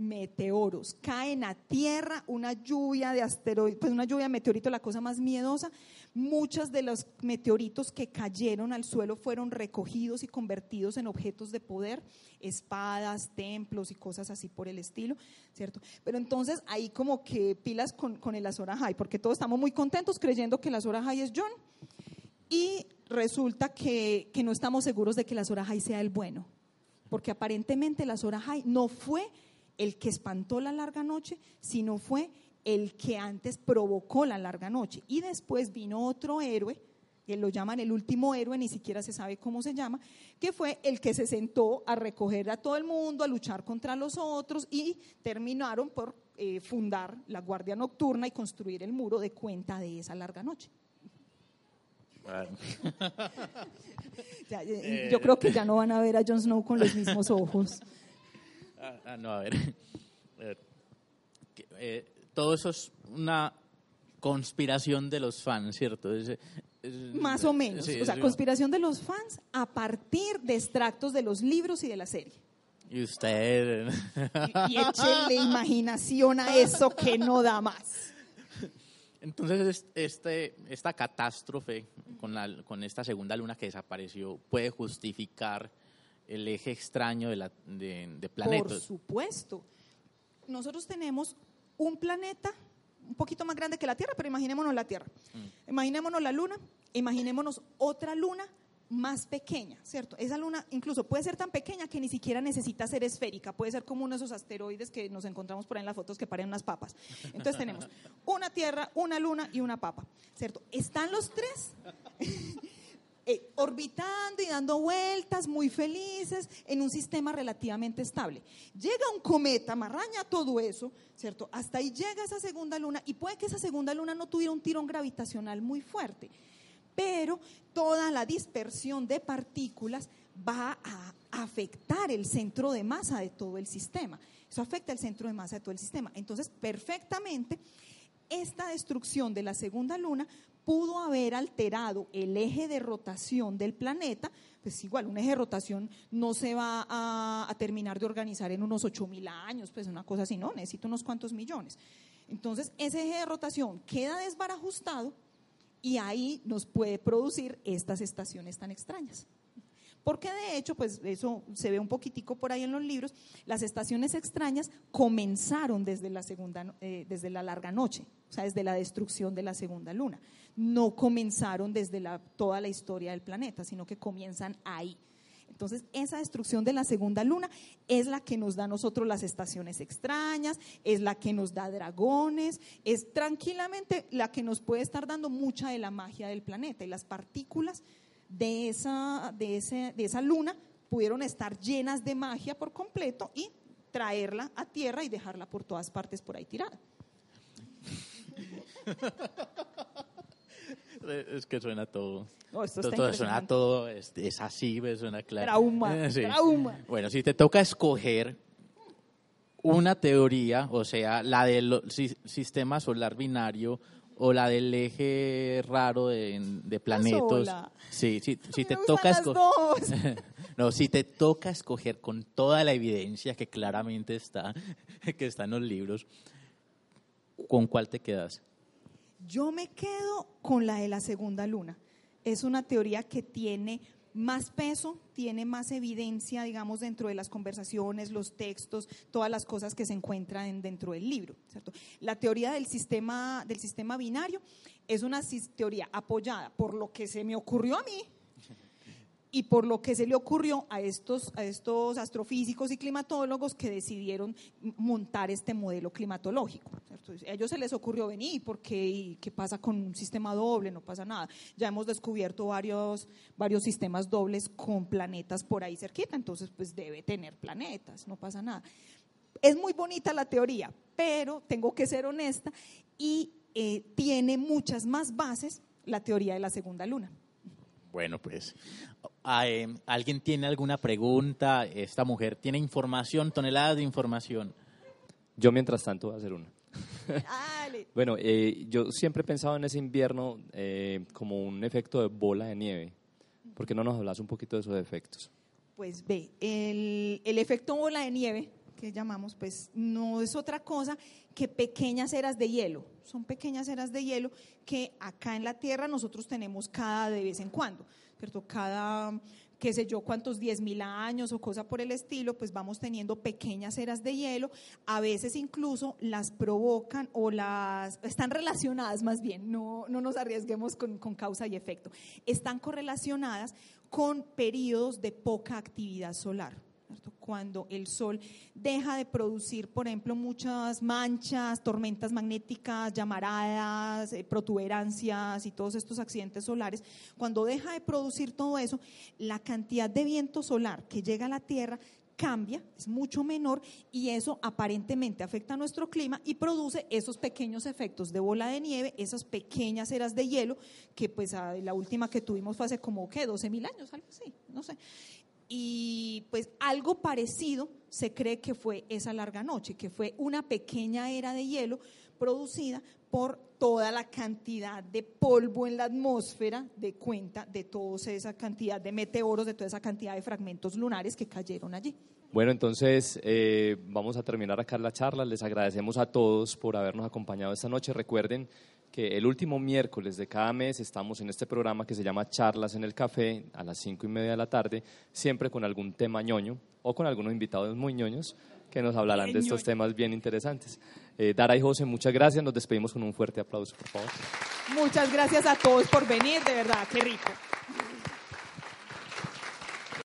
Speaker 2: meteoros. Caen a tierra una lluvia de asteroides, pues una lluvia de meteoritos, la cosa más miedosa. Muchos de los meteoritos que cayeron al suelo fueron recogidos y convertidos en objetos de poder, espadas, templos y cosas así por el estilo, ¿cierto? Pero entonces ahí como que pilas con, con el Azor porque todos estamos muy contentos creyendo que el Azor es John y resulta que, que no estamos seguros de que el Azor sea el bueno, porque aparentemente el Azor no fue el que espantó la larga noche, sino fue el que antes provocó la larga noche. Y después vino otro héroe, que lo llaman el último héroe, ni siquiera se sabe cómo se llama, que fue el que se sentó a recoger a todo el mundo, a luchar contra los otros y terminaron por eh, fundar la Guardia Nocturna y construir el muro de cuenta de esa larga noche. Eh, yo creo que ya no van a ver a Jon Snow con los mismos ojos.
Speaker 3: Ah, ah, no, a ver. Eh, todo eso es una conspiración de los fans, ¿cierto?
Speaker 2: Más o menos. o sea, conspiración de los fans a partir de extractos de los libros y de la serie.
Speaker 3: Y usted.
Speaker 2: Y, y échenle imaginación a eso que no da más.
Speaker 3: Entonces, este, esta catástrofe con, la, con esta segunda luna que desapareció puede justificar el eje extraño de, la, de, planetas.
Speaker 2: Por supuesto. Nosotros tenemos un planeta un poquito más grande que la Tierra, pero imaginémonos la Tierra. Mm. Imaginémonos la Luna, imaginémonos otra Luna más pequeña, ¿cierto? Esa luna incluso puede ser tan pequeña que ni siquiera necesita ser esférica, puede ser como uno de esos asteroides que nos encontramos por ahí en las fotos que parecen unas papas. Entonces tenemos una Tierra, una luna y una papa, ¿cierto? Están los tres Eh, orbitando y dando vueltas muy felices en un sistema relativamente estable. Llega un cometa, marraña todo eso, ¿cierto? Hasta ahí llega esa segunda luna y puede que esa segunda luna no tuviera un tirón gravitacional muy fuerte, pero toda la dispersión de partículas va a afectar el centro de masa de todo el sistema. Eso afecta el centro de masa de todo el sistema. Entonces, perfectamente, esta destrucción de la segunda luna pudo haber alterado el eje de rotación del planeta, pues igual, un eje de rotación no se va a, terminar de organizar en unos 8 mil años, pues una cosa así, no, necesito unos cuantos millones. Entonces, ese eje de rotación queda desbarajustado y ahí nos puede producir estas estaciones tan extrañas. Porque de hecho, pues eso se ve un poquitico por ahí en los libros, las estaciones extrañas comenzaron desde la segunda, eh, desde la larga noche, o sea, desde la destrucción de la segunda luna. No comenzaron desde la, toda la historia del planeta, sino que comienzan ahí. Entonces, esa destrucción de la segunda luna es la que nos da a nosotros las estaciones extrañas, es la que nos da dragones, es tranquilamente la que nos puede estar dando mucha de la magia del planeta y las partículas de esa, de, ese, de esa luna pudieron estar llenas de magia por completo y traerla a tierra y dejarla por todas partes por ahí tirada.
Speaker 3: Es que suena todo. todo, suena todo, es, así, suena claro.
Speaker 2: Trauma, trauma.
Speaker 3: Bueno, si te toca escoger una teoría, o sea, la del sistema solar binario o la del eje raro de, de planetos. Sí, sí, si te toca escoger. no, si te toca escoger con toda la evidencia que claramente está, que está en los libros, ¿con cuál te quedas?
Speaker 2: Yo me quedo con la de la segunda luna. Es una teoría que tiene más peso, tiene más evidencia, digamos, dentro de las conversaciones, los textos, todas las cosas que se encuentran dentro del libro. La teoría del sistema, del sistema binario es una teoría apoyada por lo que se me ocurrió a mí, y por lo que se le ocurrió a estos, a estos astrofísicos y climatólogos que decidieron montar este modelo climatológico. A ellos se les ocurrió venir, porque ¿qué pasa con un sistema doble? No pasa nada. Ya hemos descubierto varios, varios sistemas dobles con planetas por ahí cerquita, entonces pues debe tener planetas, no pasa nada. Es muy bonita la teoría, pero tengo que ser honesta y eh, tiene muchas más bases la teoría de la segunda luna.
Speaker 3: Bueno, pues, eh, ¿alguien tiene alguna pregunta? Esta mujer tiene información, toneladas de información.
Speaker 1: Yo, mientras tanto, voy a hacer una. bueno, eh, yo siempre he pensado en ese invierno eh, como un efecto de bola de nieve. ¿Por qué no nos hablas un poquito de esos efectos?
Speaker 2: Pues ve, el, el efecto bola de nieve que llamamos, pues no es otra cosa que pequeñas eras de hielo. Son pequeñas eras de hielo que acá en la Tierra nosotros tenemos cada de vez en cuando, ¿cierto? Cada, qué sé yo, cuántos 10 mil años o cosa por el estilo, pues vamos teniendo pequeñas eras de hielo. A veces incluso las provocan o las, están relacionadas más bien, no, no nos arriesguemos con, con causa y efecto. Están correlacionadas con periodos de poca actividad solar. Cuando el Sol deja de producir, por ejemplo, muchas manchas, tormentas magnéticas, llamaradas, eh, protuberancias y todos estos accidentes solares, cuando deja de producir todo eso, la cantidad de viento solar que llega a la Tierra cambia, es mucho menor y eso aparentemente afecta a nuestro clima y produce esos pequeños efectos de bola de nieve, esas pequeñas eras de hielo, que pues la última que tuvimos fue hace como, ¿qué? 12 mil años, algo así, no sé y pues algo parecido se cree que fue esa larga noche, que fue una pequeña era de hielo producida por toda la cantidad de polvo en la atmósfera de cuenta de toda esa cantidad de meteoros, de toda esa cantidad de fragmentos lunares que cayeron allí.
Speaker 1: Bueno, entonces eh, vamos a terminar acá la charla. Les agradecemos a todos por habernos acompañado esta noche. Recuerden que el último miércoles de cada mes estamos en este programa que se llama Charlas en el Café a las cinco y media de la tarde, siempre con algún tema ñoño o con algunos invitados muy ñoños que nos hablarán de estos temas bien interesantes. Eh, Dara y José, muchas gracias. Nos despedimos con un fuerte aplauso, por favor.
Speaker 2: Muchas gracias a todos por venir, de verdad, qué rico.